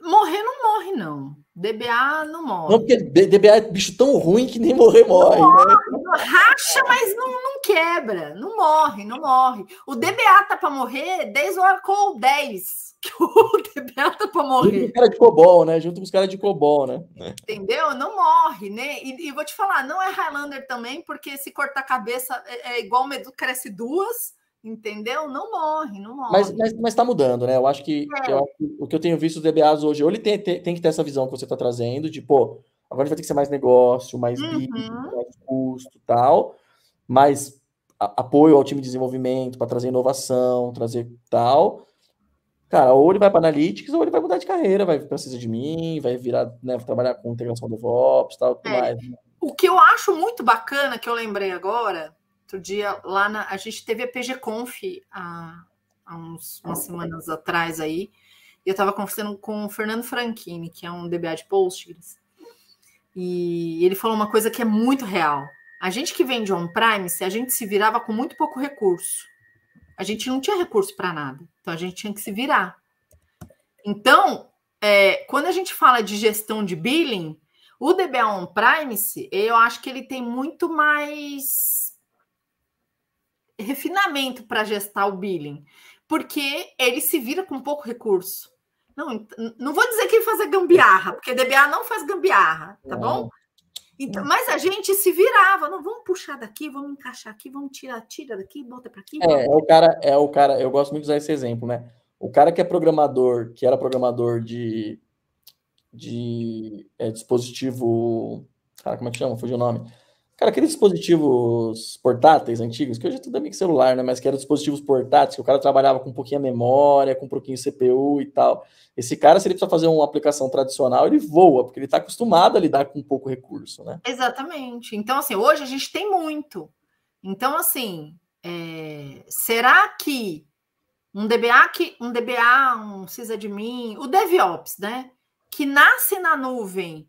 Morrer não morre, não. DBA não morre. Não, porque DBA é bicho tão ruim que nem morrer morre, né? Não racha, mas não, não, quebra, não morre, não morre. O DBA tá para morrer desde o Oracle *laughs* 10, que o DBA tá para morrer. Junto com os caras de COBOL, né? Junto com os caras de COBOL, né? Entendeu? Não morre, né? E, e, vou te falar, não é Highlander também, porque se cortar a cabeça é, é igual medo cresce duas, entendeu? Não morre, não morre. Mas, mas, mas tá mudando, né? Eu acho que, é. eu, o que eu tenho visto os DBAs hoje, ou ele tem, tem, tem que ter essa visão que você tá trazendo, de, pô, Agora vai ter que ser mais negócio, mais uhum. business, mais custo tal, mais apoio ao time de desenvolvimento para trazer inovação, trazer tal. Cara, ou ele vai para Analytics ou ele vai mudar de carreira, vai precisar de mim, vai virar, né, trabalhar com integração DevOps tal, é. mais. O que eu acho muito bacana, que eu lembrei agora, outro dia lá na. A gente teve a PGConf há, há uns, umas semanas atrás aí, e eu estava conversando com o Fernando Franchini, que é um DBA de Postgres. E ele falou uma coisa que é muito real. A gente que vende on-prime, a gente se virava com muito pouco recurso. A gente não tinha recurso para nada. Então a gente tinha que se virar. Então, é, quando a gente fala de gestão de billing, o DBA on-premise, eu acho que ele tem muito mais refinamento para gestar o billing, porque ele se vira com pouco recurso. Não, não vou dizer que fazer gambiarra, porque DBA não faz gambiarra, tá bom? Então, mas a gente se virava, não vamos puxar daqui, vamos encaixar aqui, vamos tirar, tira daqui, bota para aqui. É, é, o cara, é o cara, eu gosto muito de usar esse exemplo, né? O cara que é programador, que era programador de, de é, dispositivo, cara, como é que chama? Fugiu o nome Cara, aqueles dispositivos portáteis antigos, que hoje é tudo que celular, né? Mas que eram dispositivos portáteis, que o cara trabalhava com um pouquinho a memória, com um pouquinho CPU e tal. Esse cara, se ele precisa fazer uma aplicação tradicional, ele voa, porque ele está acostumado a lidar com pouco recurso, né? Exatamente. Então, assim, hoje a gente tem muito. Então, assim, é... será que um DBA, que um DBA, um sysadmin, o DevOps, né? Que nasce na nuvem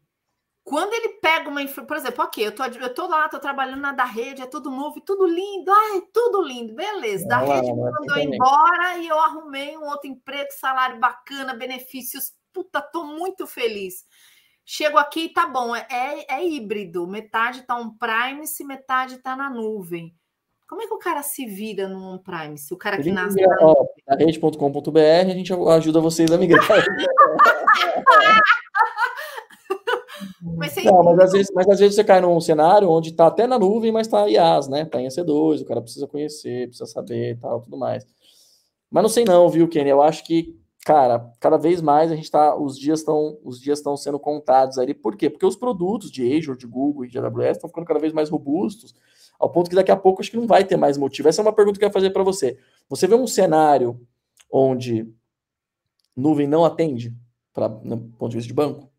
quando ele pega uma, por exemplo, ok, eu tô, eu tô lá, tô trabalhando na da rede, é tudo novo, tudo lindo, ai, tudo lindo, beleza. Da não, rede me mandou embora e eu arrumei um outro emprego, salário bacana, benefícios, puta, tô muito feliz. Chego aqui, tá bom, é, é, é híbrido, metade tá on-prime, se metade tá na nuvem. Como é que o cara se vira no on-prime? Se o cara que nasce na, na rede.com.br, a gente ajuda vocês a migrar. *laughs* Mas, não, mas, às vezes, mas às vezes você cai num cenário onde está até na nuvem, mas está IaaS, né? Está em EC2, o cara precisa conhecer, precisa saber e tal, tudo mais. Mas não sei não, viu, Kenny? Eu acho que, cara, cada vez mais a gente está, os dias estão, os dias estão sendo contados ali. Por quê? Porque os produtos de Azure, de Google e de AWS estão ficando cada vez mais robustos, ao ponto que daqui a pouco acho que não vai ter mais motivo. Essa é uma pergunta que eu ia fazer para você. Você vê um cenário onde nuvem não atende, para no ponto de vista de banco?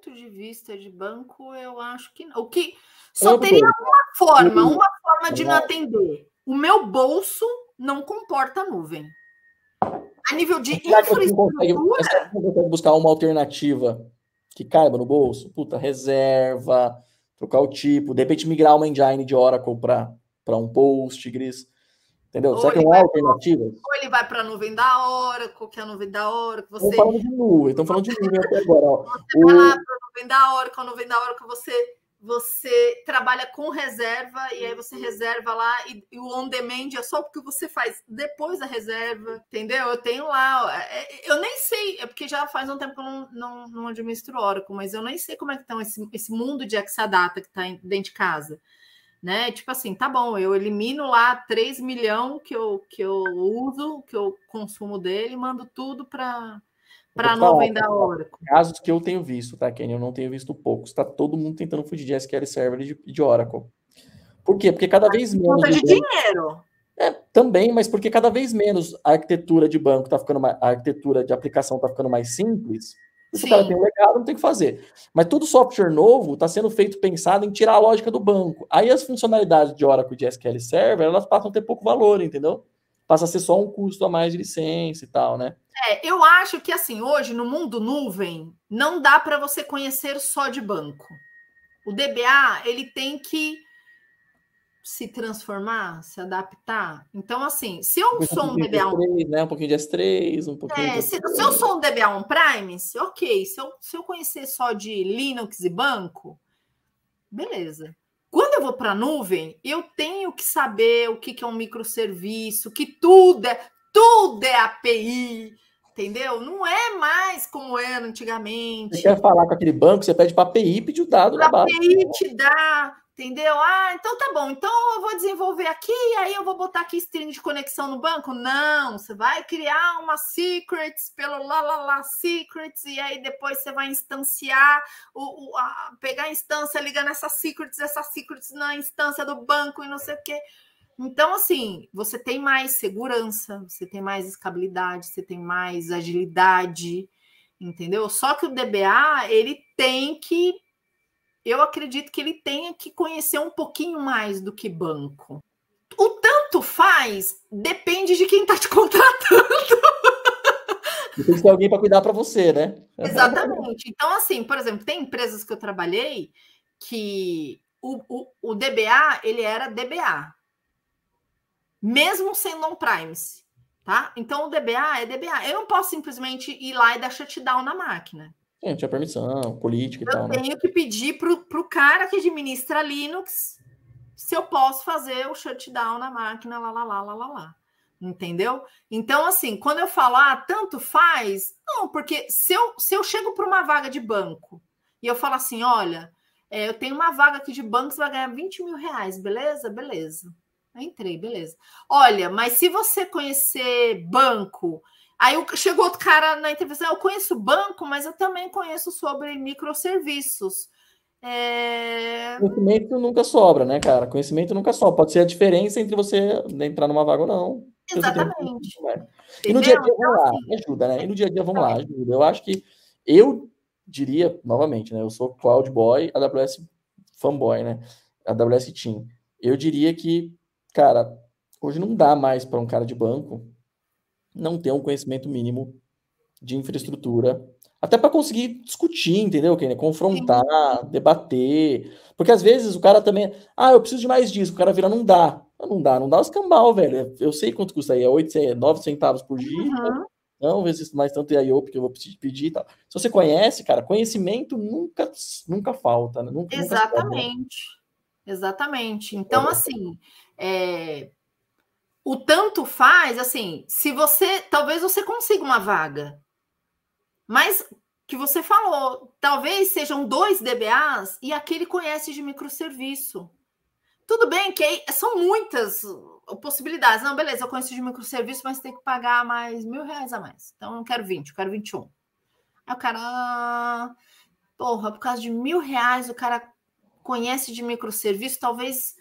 Ponto de vista de banco, eu acho que não. O que só teria uma forma, uma forma de não atender. O meu bolso não comporta nuvem. A nível de infraestrutura. Você consegue buscar uma alternativa que caiba no bolso? Puta, reserva, trocar o tipo, de repente migrar uma engine de Oracle para um Postgres. Entendeu? Será que é uma alternativa? Ou ele vai para *laughs* a nuvem da Oracle, que é a nuvem da Oracle. Você... Estão falando de nuvem, estão falando de nuvem até agora. Ó. Você o... vai lá para a nuvem da Oracle, a nuvem da Oracle você, você trabalha com reserva e aí você reserva lá e, e o on-demand é só o que você faz depois da reserva, entendeu? Eu tenho lá, é, é, eu nem sei, é porque já faz um tempo que eu não, não, não administro Oracle, mas eu nem sei como é que estão esse, esse mundo de Exadata que está dentro de casa né? Tipo assim, tá bom, eu elimino lá 3 milhões que eu, que eu uso, que eu consumo dele, mando tudo para para a nuvem da Oracle. Casos que eu tenho visto, tá, Kenny? Eu não tenho visto poucos. Está todo mundo tentando fugir de SQL Server e de, de Oracle. Por quê? Porque cada vez menos. de dinheiro. É, também, mas porque cada vez menos a arquitetura de banco está ficando mais, a arquitetura de aplicação está ficando mais simples, se o cara tem um legado, não tem o que fazer. Mas todo software novo está sendo feito pensado em tirar a lógica do banco. Aí as funcionalidades de Oracle de SQL Server, elas passam a ter pouco valor, entendeu? Passa a ser só um custo a mais de licença e tal, né? É, eu acho que assim, hoje no mundo nuvem, não dá para você conhecer só de banco. O DBA, ele tem que se transformar, se adaptar. Então, assim, se eu um sou um DBA on... né? Um pouquinho de S3, um pouquinho é, de... se, se, eu sou um DBA on-prime, ok. Se eu, se eu conhecer só de Linux e banco, beleza. Quando eu vou para a nuvem, eu tenho que saber o que, que é um microserviço, que tudo é, tudo é API, entendeu? Não é mais como era antigamente. Você quer falar com aquele banco, você pede para a API pedir o dado. A API te dá, Entendeu? Ah, então tá bom. Então eu vou desenvolver aqui, aí eu vou botar aqui string de conexão no banco? Não, você vai criar uma secrets pelo lá lá lá secrets e aí depois você vai instanciar o, o a, pegar a instância, ligar nessa secrets, essa secrets na instância do banco e não sei o quê. Então, assim, você tem mais segurança, você tem mais escabilidade, você tem mais agilidade, entendeu? Só que o DBA, ele tem que eu acredito que ele tenha que conhecer um pouquinho mais do que banco. O tanto faz depende de quem está te *laughs* contratando. Tem que ter alguém para cuidar para você, né? *laughs* Exatamente. Então, assim, por exemplo, tem empresas que eu trabalhei que o, o, o DBA ele era DBA, mesmo sendo on-primes, tá? Então, o DBA é DBA. Eu não posso simplesmente ir lá e dar shutdown na máquina. Sim, tinha permissão, política e eu tal. Eu tenho né? que pedir para o cara que administra Linux se eu posso fazer o shutdown na máquina, lá, lá, lá, lá, lá, lá. Entendeu? Então, assim, quando eu falo, ah, tanto faz, não, porque se eu, se eu chego para uma vaga de banco e eu falo assim, olha, é, eu tenho uma vaga aqui de banco, você vai ganhar 20 mil reais, beleza? Beleza. Eu entrei, beleza. Olha, mas se você conhecer banco Aí chegou outro cara na entrevista, eu conheço banco, mas eu também conheço sobre microserviços. É... Conhecimento nunca sobra, né, cara? Conhecimento nunca sobra. Pode ser a diferença entre você entrar numa vaga ou não. Exatamente. E no dia a dia, vamos lá, então, assim, ajuda, né? E no dia a dia, vamos lá, ajuda. Eu acho que eu diria, novamente, né? Eu sou Cloud Boy, AWS fanboy, né? AWS Team. Eu diria que, cara, hoje não dá mais para um cara de banco não ter um conhecimento mínimo de infraestrutura, até para conseguir discutir, entendeu, Kenny? Confrontar, Sim. debater. Porque às vezes o cara também, ah, eu preciso de mais disso, o cara vira, não dá. Não dá, não dá o escambau, velho. Eu sei quanto custa aí, é 8, 9 centavos por dia. Uhum. Não, vezes mais tanto IO, porque eu vou pedir e tal. Se você conhece, cara, conhecimento nunca, nunca falta, né? Nunca, Exatamente. Nunca Exatamente. Então, é. assim, é, o tanto faz, assim, se você, talvez você consiga uma vaga, mas que você falou, talvez sejam dois DBAs e aquele conhece de microserviço. Tudo bem que aí são muitas possibilidades. Não, beleza, eu conheço de microserviço, mas tem que pagar mais mil reais a mais. Então, eu não quero 20, eu quero 21. Aí o cara, ah, porra, por causa de mil reais, o cara conhece de microserviço, talvez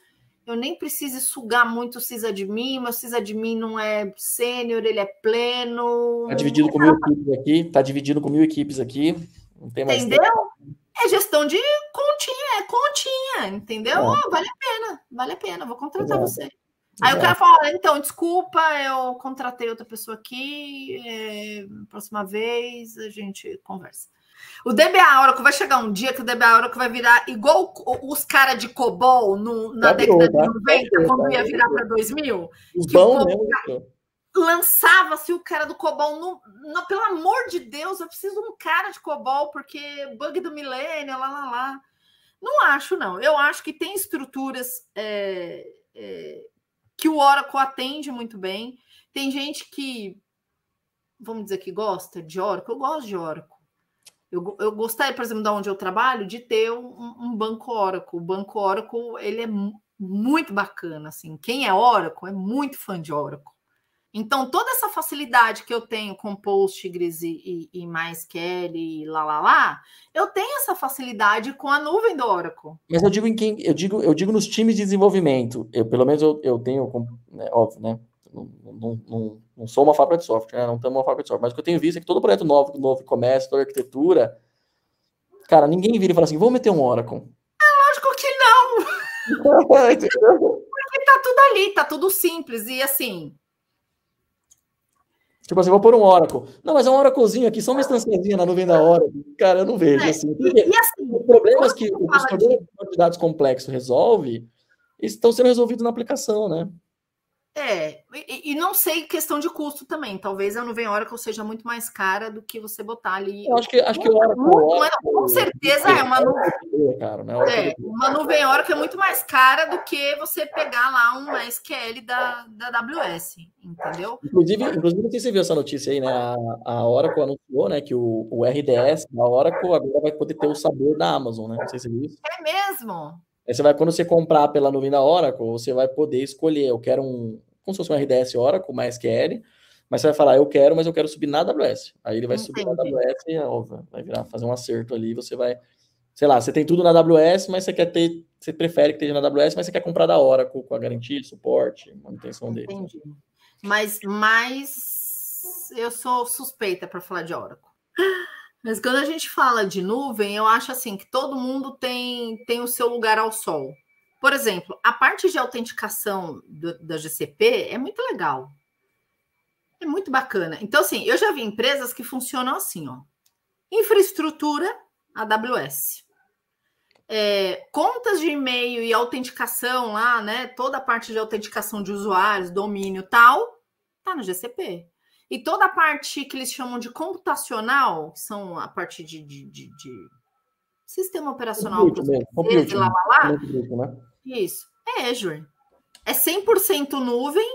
eu nem preciso sugar muito o de mim, meu de mim não é sênior, ele é pleno. Está dividido com mil equipes aqui, está dividido com mil equipes aqui. Não tem mais entendeu? Tempo. É gestão de continha, é continha, entendeu? É. Oh, vale a pena, vale a pena, vou contratar Exato. você. Aí Exato. o cara fala, então, desculpa, eu contratei outra pessoa aqui, é, próxima vez a gente conversa. O DBA Oracle vai chegar um dia que o DBA Oracle vai virar igual os caras de COBOL no, na década de 90, tá? quando ia virar para 2000. Os bom mesmo. Lançava-se o cara do COBOL. No, no, pelo amor de Deus, eu preciso de um cara de COBOL, porque bug do milênio, lá, lá, lá. Não acho, não. Eu acho que tem estruturas é, é, que o Oracle atende muito bem. Tem gente que, vamos dizer que gosta de Oracle. Eu gosto de Oracle. Eu, eu gostaria, por exemplo, da onde eu trabalho, de ter um, um, banco Oracle. O banco Oracle ele é muito bacana. Assim. Quem é Oracle é muito fã de Oracle. Então, toda essa facilidade que eu tenho com Postgres e, e, e MySQL e lá, lá, lá, eu tenho essa facilidade com a nuvem do Oracle. Mas eu digo em quem, eu digo, eu digo nos times de desenvolvimento. Eu, pelo menos eu, eu tenho, né, óbvio, né? Não, não, não, não, sou uma fábrica de software, né? não estamos uma fábrica de software, mas o que eu tenho visto é que todo projeto novo, novo começa, toda arquitetura, cara, ninguém vira e fala assim, vou meter um Oracle. É lógico que não! *laughs* Porque tá tudo ali, tá tudo simples, e assim... Tipo assim, vou pôr um Oracle. Não, mas é um Oraclezinho aqui, só uma instanciazinha na nuvem da Oracle. Cara, eu não vejo é, assim. E, e assim, os problemas que os problemas de dados complexos resolve estão sendo resolvidos na aplicação, né? É, e, e, não sei questão de custo também. Talvez a nuvem Oracle seja muito mais cara do que você botar ali. Eu acho que, acho que o Oracle, Oracle, com certeza é uma nuvem. Cara, né? é, uma nuvem Oracle é muito mais cara do que você pegar lá uma SQL da, da AWS, entendeu? Inclusive, inclusive, não sei se você viu essa notícia aí, né? A, a Oracle anunciou né, que o, o RDS da Oracle agora vai poder ter o sabor da Amazon, né? Não sei se você viu isso. É mesmo? Aí você vai, quando você comprar pela nuvem da Oracle, você vai poder escolher, eu quero um, como se fosse um RDS Oracle, mais SQL, mas você vai falar, eu quero, mas eu quero subir na AWS. Aí ele vai Entendi. subir na AWS e óbvio, vai virar, fazer um acerto ali, você vai, sei lá, você tem tudo na AWS, mas você quer ter, você prefere que esteja na AWS, mas você quer comprar da Oracle com a garantia, suporte, manutenção dele. Entendi. Mas, mas eu sou suspeita para falar de Oracle. Mas quando a gente fala de nuvem, eu acho assim que todo mundo tem, tem o seu lugar ao sol. Por exemplo, a parte de autenticação do, da GCP é muito legal. É muito bacana. Então, assim, eu já vi empresas que funcionam assim, ó. Infraestrutura AWS. É, contas de e-mail e autenticação lá, né? Toda a parte de autenticação de usuários, domínio tal, tá no GCP. E toda a parte que eles chamam de computacional, que são a parte de, de, de, de sistema operacional, compute, lá, lá, lá, né? Isso. É Azure. É 100% nuvem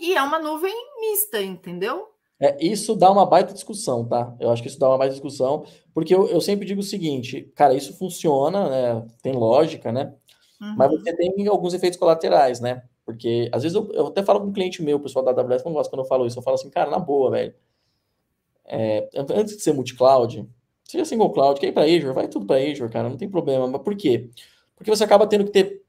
e é uma nuvem mista, entendeu? É, isso dá uma baita discussão, tá? Eu acho que isso dá uma baita discussão, porque eu, eu sempre digo o seguinte, cara, isso funciona, né? Tem lógica, né? Uhum. Mas você tem alguns efeitos colaterais, né? Porque às vezes eu, eu, até falo com um cliente meu, o pessoal da AWS não gosta quando eu falo isso. Eu falo assim, cara, na boa, velho. É, antes de ser multi-cloud, seja single cloud, quer ir para Azure, vai tudo para Azure, cara, não tem problema. Mas por quê? Porque você acaba tendo que ter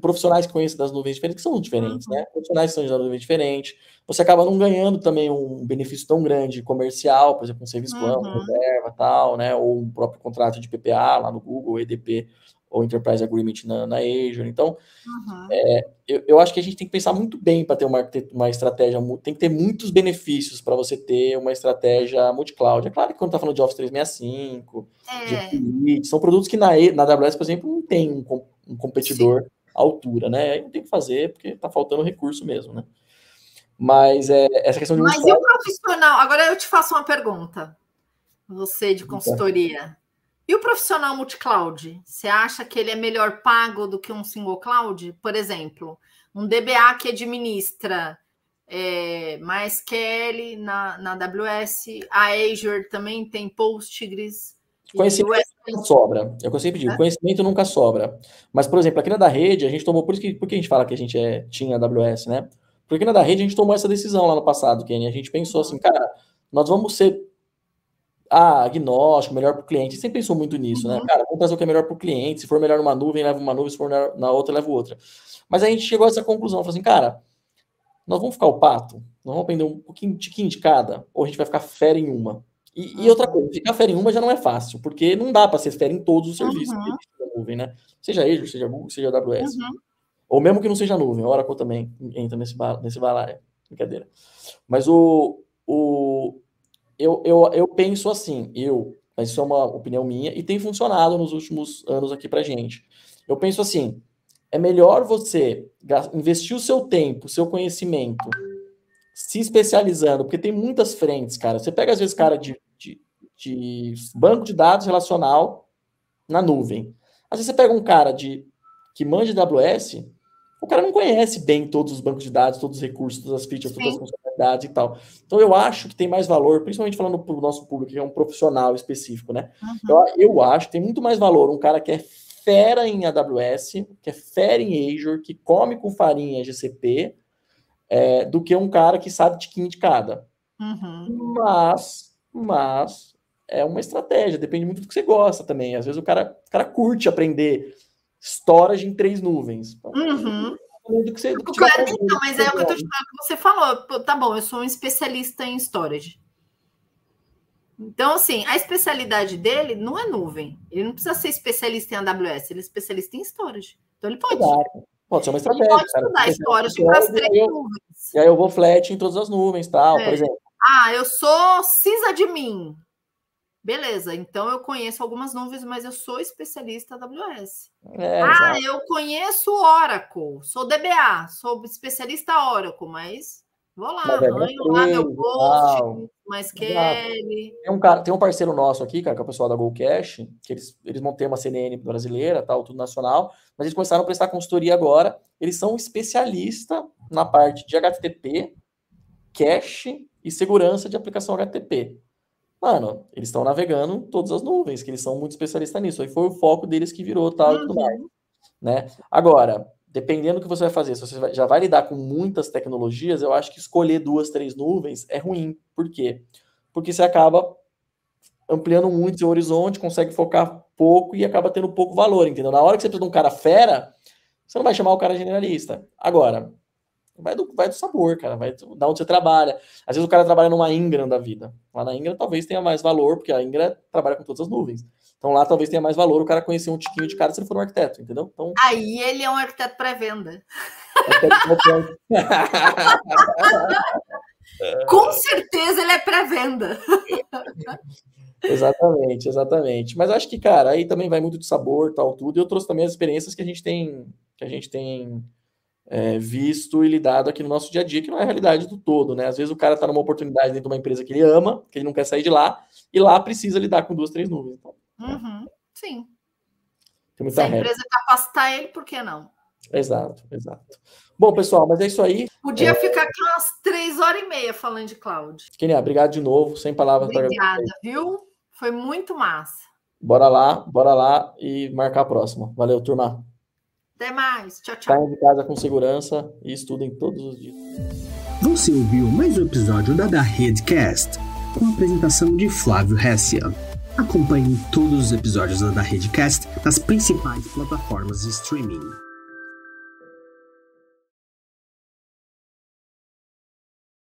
profissionais que conhecem das nuvens diferentes, que são diferentes, uhum. né? Profissionais que são de nuvens diferentes. Você acaba não ganhando também um benefício tão grande comercial, por exemplo, um serviço plano, uhum. reserva, tal, né? Ou um próprio contrato de PPA lá no Google, EDP ou Enterprise Agreement na, na Azure. Então, uhum. é, eu, eu acho que a gente tem que pensar muito bem para ter uma, uma estratégia, tem que ter muitos benefícios para você ter uma estratégia multi-cloud. É claro que quando está falando de Office 365, é. de são produtos que na, na AWS, por exemplo, não tem um, um competidor Sim. à altura, né? Aí não tem que fazer porque está faltando recurso mesmo, né? Mas é, essa questão de. Mas e o profissional? Agora eu te faço uma pergunta. Você de consultoria. E o profissional multi-cloud? Você acha que ele é melhor pago do que um single cloud? Por exemplo, um DBA que administra é, MySQL na, na AWS, a Azure também tem Postgres. Conhecimento nunca sobra. É o que eu sempre digo, é? conhecimento nunca sobra. Mas, por exemplo, aqui na da rede, a gente tomou, por isso que, por que a gente fala que a gente é, tinha AWS, né? Porque na da rede a gente tomou essa decisão lá no passado, Kenny. A gente pensou assim, cara, nós vamos ser ah, agnóstico, melhor para o cliente. Sempre pensou muito nisso, né? uhum. né? Cara, vamos fazer o que é melhor para o cliente. Se for melhor numa nuvem, leva uma nuvem. Se for na outra, leva outra. Mas a gente chegou a essa conclusão. Falou assim, cara, nós vamos ficar o pato? Nós vamos aprender um pouquinho, tiquinho de cada? Ou a gente vai ficar fera em uma? E, uhum. e outra coisa, ficar fera em uma já não é fácil, porque não dá para ser fera em todos os serviços uhum. da nuvem, né? Seja Azure, seja Google, seja AWS. Uhum. Ou mesmo que não seja nuvem, Oracle também entra nesse, nesse balaio. Brincadeira. Mas o, o, eu, eu, eu penso assim, eu, mas isso é uma opinião minha, e tem funcionado nos últimos anos aqui pra gente. Eu penso assim, é melhor você investir o seu tempo, o seu conhecimento, se especializando, porque tem muitas frentes, cara. Você pega, às vezes, cara de, de, de banco de dados relacional na nuvem. Às vezes você pega um cara de que manja de AWS, o cara não conhece bem todos os bancos de dados, todos os recursos, todas as features, todas as funcionalidades e tal. Então eu acho que tem mais valor, principalmente falando para o nosso público, que é um profissional específico, né? Uhum. Eu, eu acho que tem muito mais valor um cara que é fera em AWS, que é fera em Azure, que come com farinha GCP, é, do que um cara que sabe tiquinho de cada. Uhum. Mas, mas é uma estratégia, depende muito do que você gosta também. Às vezes o cara, o cara curte aprender storage em três nuvens. Então, uhum. Do que você, claro, então, mas é o que eu tô te falando que você falou. Tá bom, eu sou um especialista em storage. Então, assim, a especialidade dele não é nuvem. Ele não precisa ser especialista em AWS, ele é especialista em storage. Então, ele pode. Claro. Pode ser uma estratégia. Ele pode estudar storage para as três eu, nuvens. E aí eu vou flat em todas as nuvens, tal, é. por exemplo. Ah, eu sou sysadmin. Beleza, então eu conheço algumas nuvens, mas eu sou especialista AWS. É, ah, exato. eu conheço Oracle, sou DBA, sou especialista Oracle, mas vou lá, Mas é arranho lá meu post. MySQL. Tem um, cara, tem um parceiro nosso aqui, cara, que é o pessoal da GoCash, que eles, eles vão ter uma CNN brasileira, tal, tudo nacional, mas eles começaram a prestar consultoria agora. Eles são especialistas na parte de HTTP, cache e segurança de aplicação HTTP. Mano, eles estão navegando todas as nuvens, que eles são muito especialistas nisso. Aí foi o foco deles que virou tal e tudo mais. Né? Agora, dependendo do que você vai fazer, se você já vai lidar com muitas tecnologias, eu acho que escolher duas, três nuvens é ruim. Por quê? Porque você acaba ampliando muito seu horizonte, consegue focar pouco e acaba tendo pouco valor, entendeu? Na hora que você precisa de um cara fera, você não vai chamar o cara generalista. Agora, vai do, vai do sabor, cara, vai do- da onde você trabalha. Às vezes o cara trabalha numa Ingram da vida. Lá na Ingram talvez tenha mais valor, porque a Ingram trabalha com todas as nuvens. Então lá talvez tenha mais valor o cara conhecer um tiquinho de cara se ele for um arquiteto, entendeu? Então, Aí ele é um arquiteto pré-venda. *laughs* Com certeza ele é pré-venda. *laughs* Exatamente, exatamente. Mas acho que, cara, aí também vai muito de sabor, tal, tudo. E eu trouxe também as experiências que a gente tem, que a gente tem é, visto e lidado aqui no nosso dia a dia, que não é a realidade do todo, né? Às vezes o cara tá numa oportunidade dentro de uma empresa que ele ama, que ele não quer sair de lá, e lá precisa lidar com duas, três nuvens. Então, Uhum, Sim. Se a regra. empresa capacitar ele, por que não? Exato, exato. Bom, pessoal, mas é isso aí. Podia ficar aqui umas três horas e meia falando de cloud. Kenia, obrigado de novo, sem palavras para Obrigada, viu? Foi muito massa. Bora lá, bora lá e marcar a próxima. Valeu, turma. Até mais. Tchau, tchau. Saiam de casa com segurança e estudem todos os dias. Você ouviu mais um episódio da Da Redcast, com a apresentação de Flávio Hessia. Acompanhe todos os episódios da Da Redcast nas principais plataformas de streaming.